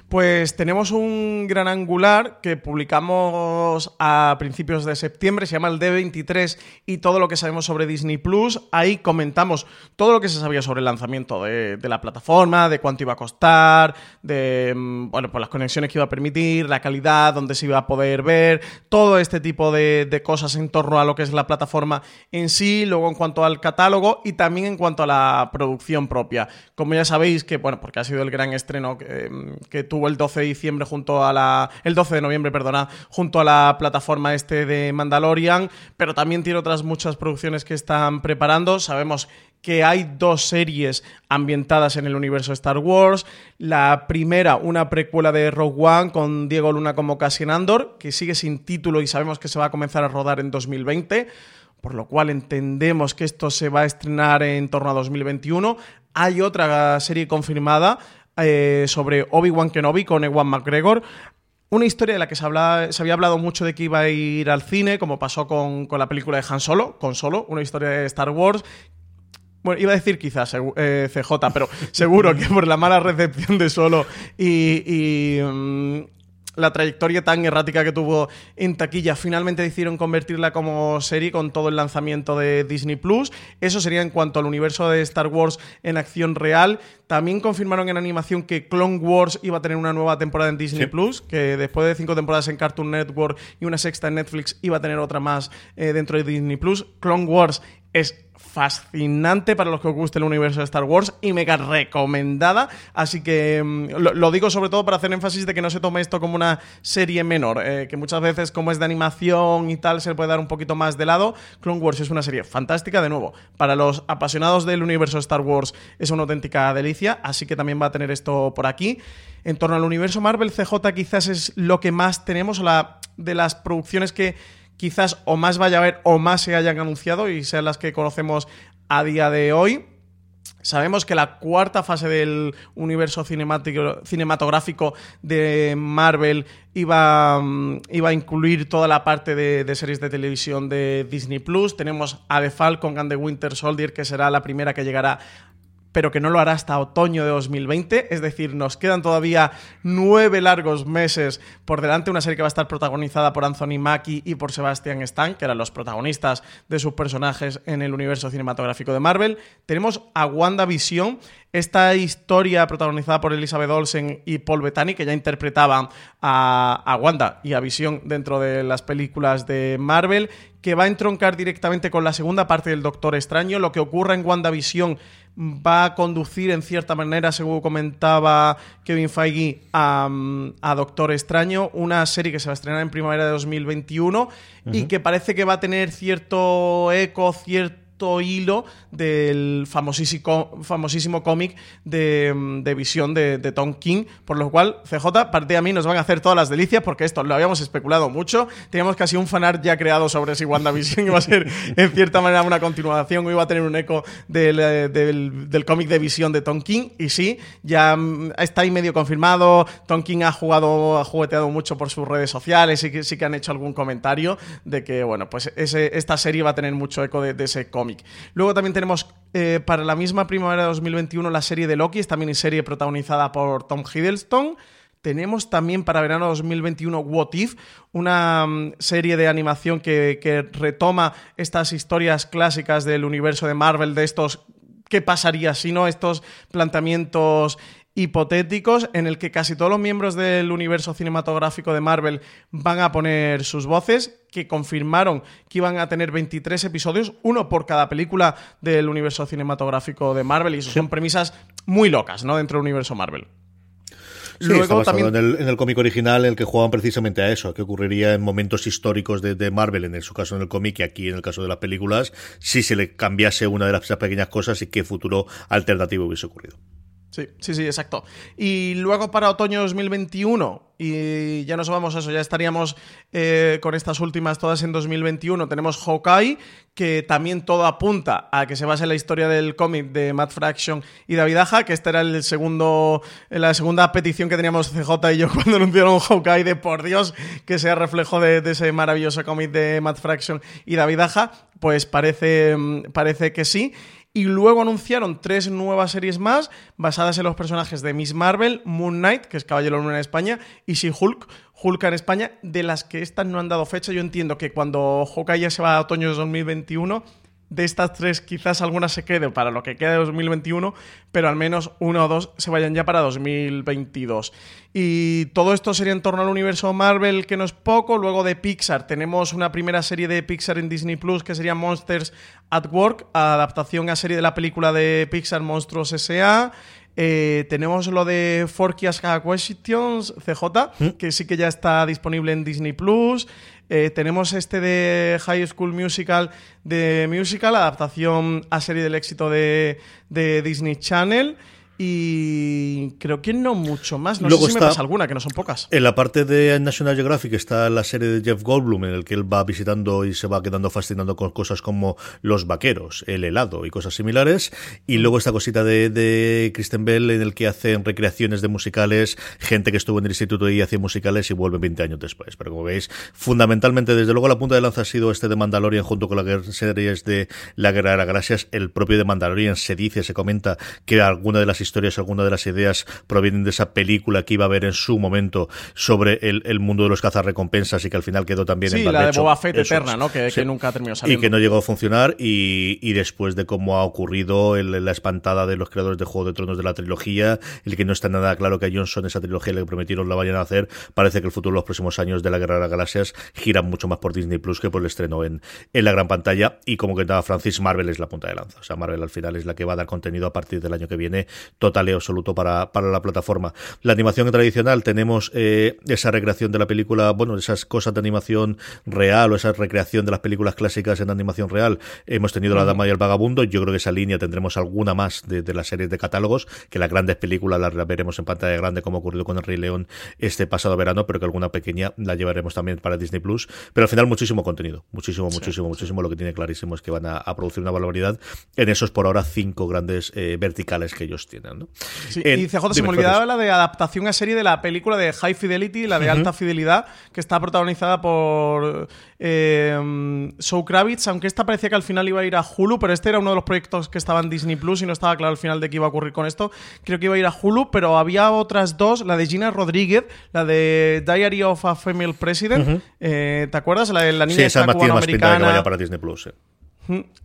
B: Pues tenemos un gran angular que publicamos a principios de septiembre, se llama el D23 y todo lo que sabemos sobre Disney Plus. Ahí comentamos todo lo que se sabía sobre el lanzamiento de, la plataforma, de cuánto iba a costar, de bueno, pues las conexiones que iba a permitir, la calidad, dónde se iba a poder ver, todo este tipo de, cosas en torno a lo que es la plataforma en sí, luego en cuanto al catálogo y también en cuanto a la producción propia. Como ya sabéis que, bueno, porque ha sido el gran estreno que, que tuvo el 12 de diciembre junto a la. el 12 de noviembre, perdona, junto a la plataforma este de Mandalorian, pero también tiene otras muchas producciones que están preparando. Sabemos que hay dos series ambientadas en el universo Star Wars. La primera, una precuela de Rogue One con Diego Luna como Cassian Andor, que sigue sin título y sabemos que se va a comenzar a rodar en 2020 por lo cual entendemos que esto se va a estrenar en torno a 2021. Hay otra serie confirmada eh, sobre Obi-Wan Kenobi con Ewan McGregor. Una historia de la que se, había hablado mucho de que iba a ir al cine, como pasó con, con, la película de Han Solo, con Solo, una historia de Star Wars. Bueno, iba a decir quizás eh, CJ, pero seguro que por la mala recepción de Solo y, um, la trayectoria tan errática que tuvo en taquilla, finalmente decidieron convertirla como serie con todo el lanzamiento de Disney Plus. Eso sería en cuanto al universo de Star Wars en acción real. También confirmaron en animación que Clone Wars iba a tener una nueva temporada en Disney sí. Plus, que después de cinco temporadas en Cartoon Network y una sexta en Netflix iba a tener otra más eh, dentro de Disney Plus. Clone Wars es fascinante para los que os guste el universo de Star Wars y mega recomendada. Así que mm, lo, digo sobre todo para hacer énfasis de que no se tome esto como una serie menor, eh, que muchas veces como es de animación y tal se le puede dar un poquito más de lado. Clone Wars es una serie fantástica, de nuevo, para los apasionados del universo de Star Wars es una auténtica delicia, así que también va a tener esto por aquí. En torno al universo Marvel, CJ quizás es lo que más tenemos, de las producciones que quizás o más vaya a haber o más se hayan anunciado y sean las que conocemos a día de hoy. Sabemos que la cuarta fase del universo cinematográfico de Marvel iba, iba a incluir toda la parte de, de, series de televisión de Disney Plus. Tenemos a The Falcon and the Winter Soldier, que será la primera que llegará pero que no lo hará hasta otoño de 2020. Es decir, nos quedan todavía nueve largos meses por delante. Una serie que va a estar protagonizada por Anthony Mackie y por Sebastian Stan, que eran los protagonistas de sus personajes en el universo cinematográfico de Marvel. Tenemos a WandaVision, esta historia protagonizada por Elizabeth Olsen y Paul Bettany, que ya interpretaban a, a Wanda y a Vision dentro de las películas de Marvel, que va a entroncar directamente con la segunda parte del Doctor Extraño. Lo que ocurra en WandaVision va a conducir en cierta manera, según comentaba Kevin Feige, a, Doctor Extraño, una serie que se va a estrenar en primavera de 2021 y que parece que va a tener cierto eco, cierto hilo del famosísimo, famosísimo cómic de, de, visión de, Tom King, por lo cual CJ, parte de a mí, nos van a hacer todas las delicias porque esto lo habíamos especulado mucho. Teníamos casi un fanart ya creado sobre si WandaVision iba a ser en cierta manera una continuación o iba a tener un eco del, eh, del, cómic de visión de Tom King. Y sí, ya mm, está ahí medio confirmado. Tom King ha jugado, ha jugueteado mucho por sus redes sociales y que sí que han hecho algún comentario de que, bueno, pues ese, esta serie va a tener mucho eco de, de ese cómic. Luego también tenemos eh, para la misma primavera de 2021 la serie de Loki, esta miniserie protagonizada por Tom Hiddleston. Tenemos también para verano 2021 What If, una mm, serie de animación que, que retoma estas historias clásicas del universo de Marvel, de estos qué pasaría si no, estos planteamientos hipotéticos en el que casi todos los miembros del universo cinematográfico de Marvel van a poner sus voces, que confirmaron que iban a tener 23 episodios, uno por cada película del universo cinematográfico de Marvel, y eso son premisas muy locas, ¿no? Dentro del universo Marvel.
A: Luego también en el, cómic original en el que jugaban precisamente a eso, que ocurriría en momentos históricos de, Marvel, en su caso en el cómic y aquí en el caso de las películas, si se le cambiase una de las pequeñas cosas y qué futuro alternativo hubiese ocurrido.
B: Sí, sí, sí, exacto. Y luego para otoño 2021, y ya nos vamos a eso, ya estaríamos eh, con estas últimas todas en 2021. Tenemos Hawkeye, que también todo apunta a que se base en la historia del cómic de Matt Fraction y David Aja, que esta era el segundo, la segunda petición que teníamos CJ y yo cuando anunciaron Hawkeye, de por Dios que sea reflejo de, ese maravilloso cómic de Matt Fraction y David Aja. Pues parece, mm, parece que sí y luego anunciaron tres nuevas series más basadas en los personajes de Miss Marvel, Moon Knight, que es Caballero Luna en España, y She-Hulk, Hulk en España, de las que estas no han dado fecha. Yo entiendo que cuando Hawkeye ya se va a otoño de 2021 de estas tres quizás alguna se quede para lo que queda de 2021, pero al menos una o dos se vayan ya para 2022. Y todo esto sería en torno al universo Marvel, que no es poco. Luego de Pixar tenemos una primera serie de Pixar en Disney Plus que sería Monsters at Work, adaptación a serie de la película de Pixar Monstruos S.A. Eh, tenemos lo de Forky Ask Questions, CJ, ¿Mm? que sí que ya está disponible en Disney Plus. Eh, tenemos este de High School Musical de Musical, adaptación a serie del éxito de, de Disney Channel. Y creo que no mucho más. No sé si me pasa alguna, que no son pocas.
A: En la parte de National Geographic está la serie de Jeff Goldblum, en el que él va visitando y se va quedando fascinando con cosas como los vaqueros, el helado y cosas similares. Y mm. luego esta cosita de, de Kristen Bell, en el que hacen recreaciones de musicales, gente que estuvo en el instituto y hacía musicales y vuelve 20 años después. Pero como veis, fundamentalmente, desde luego, la punta de lanza ha sido este de Mandalorian junto con las series de La Guerra de las Gracias. El propio de Mandalorian se dice, se comenta que alguna de las historias, alguna de las ideas provienen de esa película que iba a ver en su momento sobre el, mundo de los cazarrecompensas y que al final quedó también
B: en
A: Sí,
B: la de Boba Fett eterna, ¿no? Que, nunca terminó saliendo.
A: Y que no llegó a funcionar y, después de cómo ha ocurrido la espantada de los creadores de Juego de Tronos de la trilogía, el que no está nada claro que a Johnson esa trilogía le prometieron la vayan a hacer, parece que el futuro de los próximos años de la Guerra de las Galaxias gira mucho más por Disney Plus que por el estreno en, en la gran pantalla y como que comentaba Francis, Marvel es la punta de lanza. O sea, Marvel al final es la que va a dar contenido a partir del año que viene total y absoluto para, para la plataforma. La animación tradicional, tenemos eh, esa recreación de la película, bueno, esas cosas de animación real o esa recreación de las películas clásicas en animación real. Hemos tenido La Dama y el Vagabundo, yo creo que esa línea tendremos alguna más de, de las series de catálogos, que las grandes películas las veremos en pantalla grande como ha ocurrido con El Rey León este pasado verano, pero que alguna pequeña la llevaremos también para Disney Plus. Pero al final muchísimo contenido, muchísimo, muchísimo, muchísimo. Lo que tiene clarísimo es que van a, producir una barbaridad en esos por ahora cinco grandes eh, verticales que ellos tienen. Final. ¿no?
B: Sí, y CJ se me olvidaba la de adaptación a serie de la película de High Fidelity, la de alta fidelidad, que está protagonizada por eh, Zoe Kravitz, aunque esta parecía que al final iba a ir a Hulu, pero este era uno de los proyectos que estaba en Disney Plus y no estaba claro al final de qué iba a ocurrir con esto. Creo que iba a ir a Hulu, pero había otras dos, la de Gina Rodríguez, la de Diary of a Female President, eh, ¿te acuerdas? La de la niña
A: Sí, esa más tiene más pinta de que vaya para Disney Plus.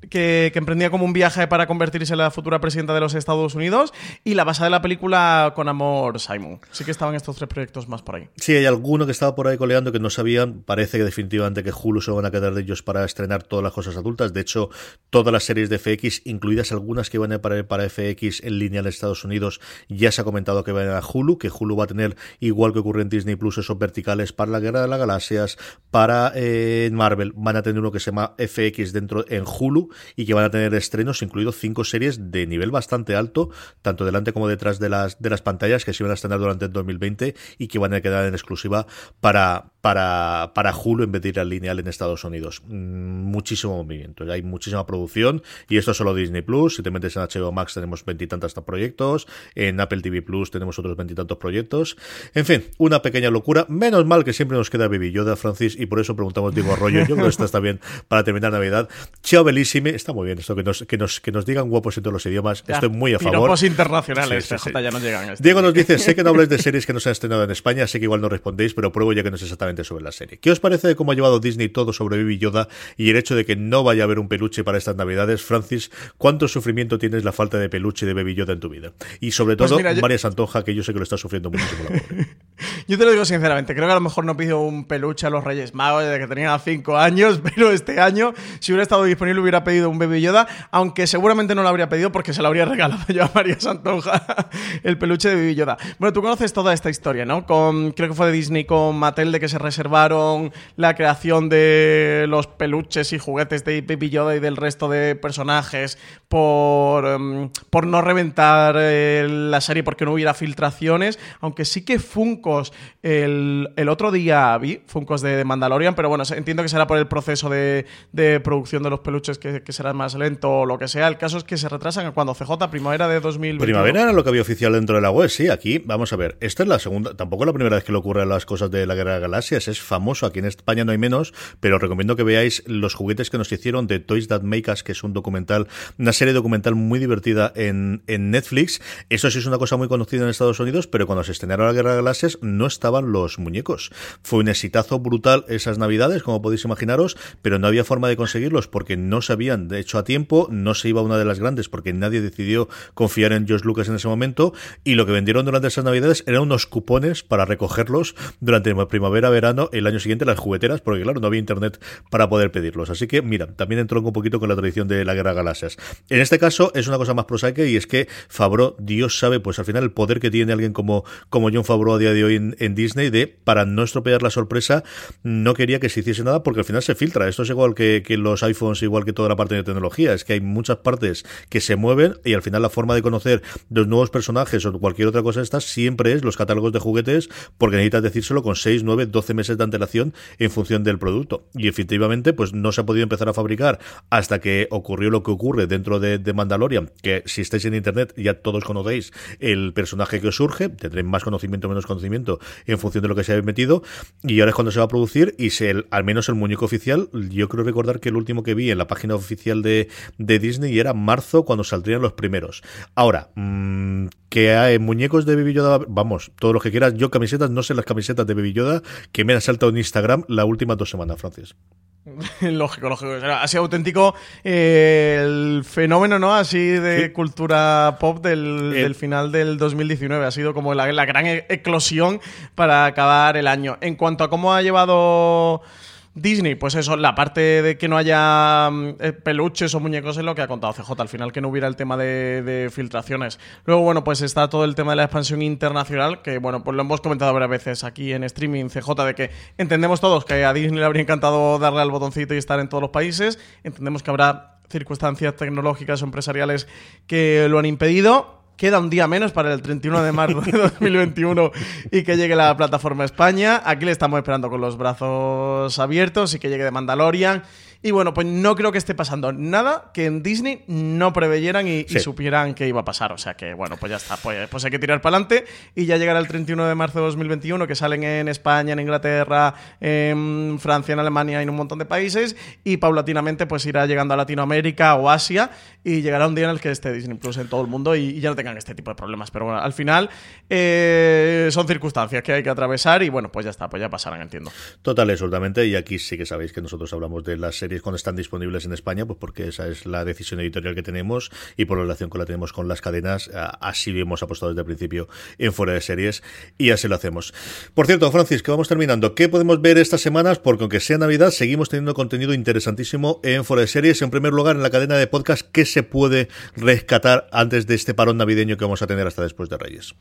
B: Que, emprendía como un viaje para convertirse en la futura presidenta de los Estados Unidos y la basada de la película con Amor Simon. Sí que estaban estos tres proyectos más por ahí.
A: Sí, hay alguno que estaba por ahí coleando que no sabían. Parece que definitivamente que Hulu se van a quedar de ellos para estrenar todas las cosas adultas. De hecho, todas las series de FX, incluidas algunas que van a ir para, para FX en línea en Estados Unidos, ya se ha comentado que van a Hulu, que Hulu va a tener, igual que ocurre en Disney Plus, esos verticales para la Guerra de las Galaxias, para eh, Marvel, van a tener uno que se llama FX dentro en Hulu y que van a tener estrenos, incluidos cinco series de nivel bastante alto, tanto delante como detrás de las, de las pantallas, que se van a estrenar durante el 2020 y que van a quedar en exclusiva para, para, para Hulu en vez de ir al lineal en Estados Unidos. Mm, muchísimo movimiento, hay muchísima producción y esto es solo Disney Plus. Si te metes en HBO Max tenemos veintitantos proyectos, en Apple TV Plus tenemos otros veintitantos proyectos. En fin, una pequeña locura. Menos mal que siempre nos queda Baby Yoda, Francis, y por eso preguntamos Diego Arroyo. Yo creo que esta está bien para terminar Navidad. Chao Belísime, está muy bien esto, que nos, que nos, que nos digan guapos en todos los idiomas.
B: Ya,
A: Estoy muy a favor.
B: internacionales,
A: Sí, sí, sí.
B: ya nos llegan. a este
A: Diego nos dice, sé que no habláis de series que no se han estrenado en España, sé que igual no respondéis, pero pruebo ya que no es exactamente sobre la serie. ¿Qué os parece de cómo ha llevado Disney todo sobre Baby Yoda y el hecho de que no vaya a haber un peluche para estas navidades? Francis, ¿cuánto sufrimiento tienes la falta de peluche de Baby Yoda en tu vida? Y sobre
B: Pues
A: todo,
B: mira, yo-
A: María Santonja, que yo sé que lo está sufriendo muchísimo la pobre.
B: Yo te lo digo sinceramente, creo que a lo mejor no pido un peluche a los Reyes Magos desde que tenía 5 años, pero este año, si hubiera estado disponible, hubiera pedido un Baby Yoda, aunque seguramente no lo habría pedido porque se lo habría regalado yo a María Santonja, el peluche de Baby Yoda. Bueno, tú conoces toda esta historia, ¿no? Con, creo que fue de Disney con Mattel, de que se reservaron la creación de los peluches y juguetes de Baby Yoda y del resto de personajes por, em, por no reventar eh, la serie porque no hubiera filtraciones, aunque sí que Funkos el, el otro día vi, Funkos de, Mandalorian, pero bueno, entiendo que será por el proceso de, de producción de los peluches que, será más lento o lo que sea. El caso es que se retrasan a cuando CJ, primavera de 2021.
A: Primavera era lo que había oficial dentro de la web, sí, aquí, vamos a ver, esta es la segunda, tampoco es la primera vez que le ocurren las cosas de la Guerra de Galaxias, es famoso, aquí en España no hay menos, pero os recomiendo que veáis los juguetes que nos hicieron de Toys That Make Us, que es un documental, una serie documental muy divertida en, en Netflix, eso sí es una cosa muy conocida en Estados Unidos, pero cuando se estrenaron la Guerra de Galaxias no estaban los muñecos, fue un exitazo brutal esas navidades, como podéis imaginaros, pero no había forma de conseguirlos porque no se habían hecho a tiempo, no se iba a una de las grandes porque nadie decidió confiar en George Lucas en ese momento y lo que vendieron durante esas navidades eran unos cupones para recogerlos durante primavera, verano, el año siguiente las jugueteras, porque claro, no había internet para poder pedirlos. Así que, mira, también entró un poquito con la tradición de la Guerra de Galaxias. En este caso es una cosa más prosaica y es que Favreau, Dios sabe, pues al final el poder que tiene alguien como, como John Favreau a día de hoy en, en Disney de, para no estropear la sorpresa, no quería que se hiciese nada porque al final se filtra. Esto es igual que, que los iPhones, igual que toda la parte de tecnología. Es que hay muchas partes que se mueven y al final la forma de conocer los nuevos personajes o cualquier otra cosa de estas siempre es los catálogos de juguetes porque necesitas decírselo con 6, 9, 12 meses de antelación en función del producto. Y efectivamente, pues no se ha podido empezar a fabricar hasta que ocurrió lo que ocurre dentro de, de Mandalorian, que si estáis en internet ya todos conocéis el personaje que os surge, tendréis más conocimiento o menos conocimiento en función de lo que se haya metido, y ahora es cuando se va a producir y se, al menos el muñeco oficial, yo creo recordar que el último que vi en la página oficial de, de Disney era marzo cuando saldrían los primeros. Ahora, mm, que hay muñecos de Baby Yoda, vamos, todo lo que quieras, yo camisetas, no sé las camisetas de Baby Yoda que me han saltado en Instagram las últimas dos semanas, Francis.
B: lógico, lógico. Ha sido auténtico eh, el fenómeno, ¿no? Así de
A: Sí.
B: cultura pop del,
A: Eh.
B: del final del 2019. Ha sido como la, la gran e- eclosión para acabar el año. En cuanto a cómo ha llevado Disney, pues eso, la parte de que no haya mm, eh, peluches o muñecos es lo que ha contado CJ, al final que no hubiera el tema de, de filtraciones. Luego, bueno, pues está todo el tema de la expansión internacional, que bueno, pues lo hemos comentado varias veces aquí en streaming CJ, de que entendemos todos que a Disney le habría encantado darle al botoncito y estar en todos los países, entendemos que habrá circunstancias tecnológicas o empresariales que lo han impedido. Queda un día menos para el 31 de marzo de 2021 y que llegue la plataforma España. Aquí le estamos esperando con los brazos abiertos y que llegue de Mandalorian Y bueno, pues no creo que esté pasando nada que en Disney no preveyeran y,
A: Sí.
B: y supieran que iba a pasar. O sea que, bueno, pues ya está. Pues, pues hay que tirar para adelante y ya llegará el 31 de marzo de 2021, que salen en España, en Inglaterra, en Francia, en Alemania y en un montón de países. Y paulatinamente, pues irá llegando a Latinoamérica o Asia y llegará un día en el que esté Disney Plus en todo el mundo y, y ya no tengan este tipo de problemas. Pero bueno, al final eh, son circunstancias que hay que atravesar y bueno, pues ya está, pues ya pasarán, entiendo.
A: Total, absolutamente. Y aquí sí que sabéis que nosotros hablamos de las series cuando están disponibles en España, pues porque esa es la decisión editorial que tenemos y por la relación que la tenemos con las cadenas, así hemos apostado desde el principio en fuera de series y así lo hacemos. Por cierto, Francis, que vamos terminando. ¿Qué podemos ver estas semanas? Porque aunque sea Navidad, seguimos teniendo contenido interesantísimo en fuera de series. En primer lugar, en la cadena de podcast, ¿qué se puede rescatar antes de este parón navideño que vamos a tener hasta después de Reyes?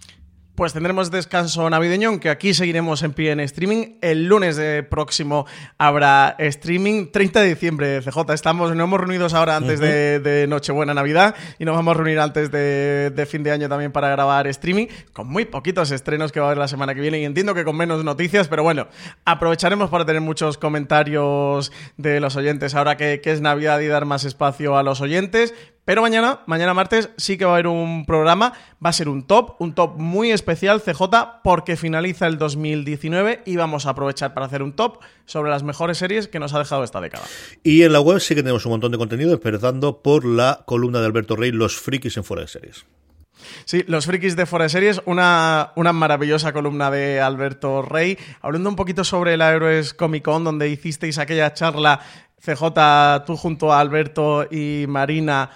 B: Pues tendremos descanso navideño, aunque aquí seguiremos en pie en streaming. El lunes de próximo habrá streaming. 30 de diciembre, CJ. Estamos, nos hemos reunido ahora antes de, de Nochebuena Navidad y nos vamos a reunir antes de, de fin de año también para grabar streaming, con muy poquitos estrenos que va a haber la semana que viene y entiendo que con menos noticias, pero bueno, aprovecharemos para tener muchos comentarios de los oyentes ahora que, que es Navidad y dar más espacio a los oyentes. Pero mañana, mañana martes, sí que va a haber un programa. Va a ser un top, un top muy especial, CJ, porque finaliza el 2019 y vamos a aprovechar para hacer un top sobre las mejores series que nos ha dejado esta década.
A: Y en la web sí que tenemos un montón de contenido, empezando por la columna de Alberto Rey, Los frikis en fuera de series.
B: Sí, los frikis de Fuera de Series, una, una maravillosa columna de Alberto Rey, hablando un poquito sobre la Héroes Comic Con, donde hicisteis aquella charla, CJ, tú junto a Alberto y Marina,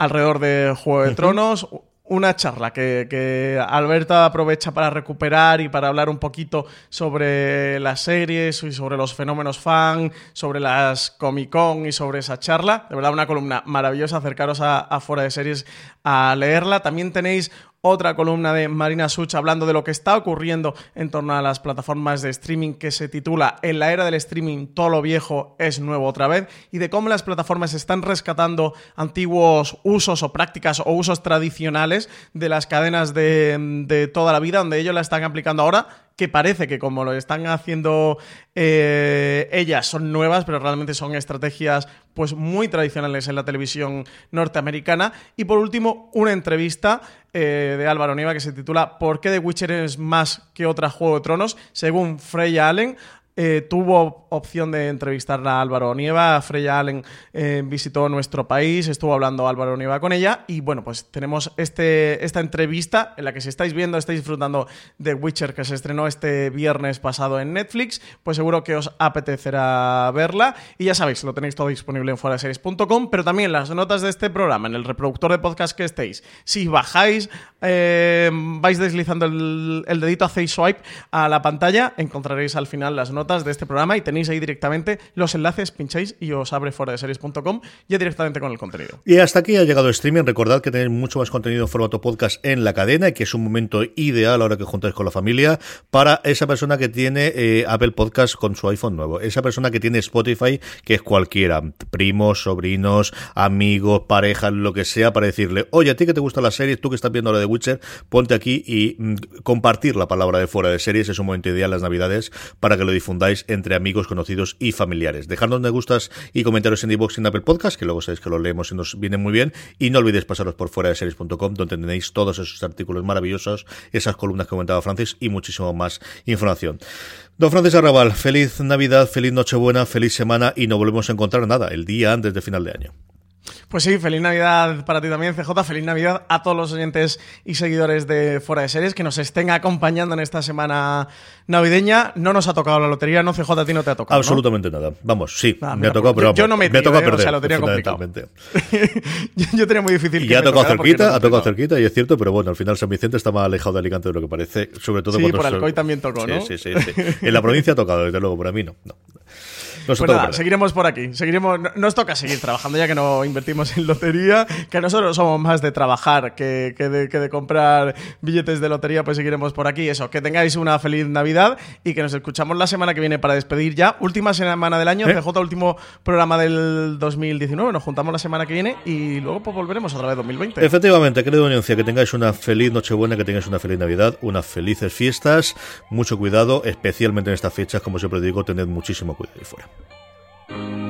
B: alrededor de Juego de Tronos. Una charla que, que Alberto aprovecha para recuperar y para hablar un poquito sobre las series y sobre los fenómenos fan, sobre las Comic Con y sobre esa charla. De verdad, una columna maravillosa. Acercaros a, a Fuera de Series a leerla. También tenéis otra columna de Marina Such hablando de lo que está ocurriendo en torno a las plataformas de streaming que se titula En la era del streaming todo lo viejo es nuevo otra vez y de cómo las plataformas están rescatando antiguos usos o prácticas o usos tradicionales de las cadenas de, de toda la vida donde ellos la están aplicando ahora que parece que como lo están haciendo eh, ellas son nuevas, pero realmente son estrategias pues muy tradicionales en la televisión norteamericana. Y por último, una entrevista eh, de Álvaro Nieva que se titula ¿Por qué The Witcher es más que otra Juego de Tronos? Según Freya Allen, eh, tuvo opción de entrevistar a Álvaro Nieva. Freya Allen eh, visitó nuestro país, estuvo hablando Álvaro Nieva con ella. Y bueno, pues tenemos este, esta entrevista en la que si estáis viendo, estáis disfrutando de Witcher que se estrenó este viernes pasado en Netflix, pues seguro que os apetecerá verla. Y ya sabéis, lo tenéis todo disponible en fueraseries.com, pero también las notas de este programa, en el reproductor de podcast que estéis. Si bajáis, eh, vais deslizando el, el dedito, hacéis swipe a la pantalla, encontraréis al final las notas de este programa y tenéis ahí directamente los enlaces, pincháis y os abre fuera de series.com ya directamente con el contenido.
A: Y hasta aquí ha llegado el streaming. Recordad que tenéis mucho más contenido en formato podcast en la cadena y que es un momento ideal ahora que juntáis con la familia para esa persona que tiene eh, Apple Podcast con su iPhone nuevo, esa persona que tiene Spotify, que es cualquiera, primos, sobrinos, amigos, parejas, lo que sea, para decirle, oye, a ti que te gusta la serie, tú que estás viendo la de Witcher, ponte aquí y mm, compartir la palabra de fuera de series. Es un momento ideal las navidades para que lo entre amigos, conocidos y familiares. Dejadnos me gustas y comentarios en iVoox y en Apple Podcast, que luego sabéis que los leemos y nos vienen muy bien. Y no olvidéis pasaros por fuera de series.com, donde tenéis todos esos artículos maravillosos, esas columnas que comentaba Francis y muchísimo más información. Don Francis Arrabal, feliz Navidad, feliz Nochebuena, feliz semana y no volvemos a encontrar nada el día antes de final de año.
B: Pues sí, feliz Navidad para ti también, CJ. Feliz Navidad a todos los oyentes y seguidores de Fuera de Series que nos estén acompañando en esta semana navideña. No nos ha tocado la lotería, ¿no, CJ? A ti no te ha tocado. ¿no?
A: Absolutamente nada. Vamos, sí,
B: Ah,
A: me ha tocado,
B: pues
A: pero
B: yo- yo no me
A: me ha tocado
B: eh, o
A: perder.
B: sea, lo tenía complicado.
A: fundamentalmente.
B: yo, yo tenía muy difícil
A: Y
B: que
A: ya ha tocado cerquita,
B: no
A: ha tocado cerquita, y es cierto, pero bueno, al final San Vicente está más alejado de Alicante de lo que parece, sobre todo
B: Sí, por Alcoy también tocó, ¿no?
A: Sí, sí, sí, sí. En la provincia ha tocado, desde luego, pero a mí no. no. Nos ha
B: Pues nada, seguiremos por aquí. Seguiremos, no- nos toca seguir trabajando ya que no invertimos en lotería, que nosotros somos más de trabajar que, que de, que de comprar billetes de lotería, pues seguiremos por aquí. Eso, que tengáis una feliz Navidad y que nos escuchamos la semana que viene para despedir ya. Última semana del año,
A: ¿Eh?
B: CJ, último programa del 2019. Nos juntamos la semana que viene y luego pues volveremos otra vez 2020.
A: Efectivamente, querido audiencia, que tengáis una feliz Nochebuena, que tengáis una feliz Navidad, unas felices fiestas, mucho cuidado, especialmente en estas fechas, como siempre digo, tened muchísimo cuidado ahí fuera. Thank you.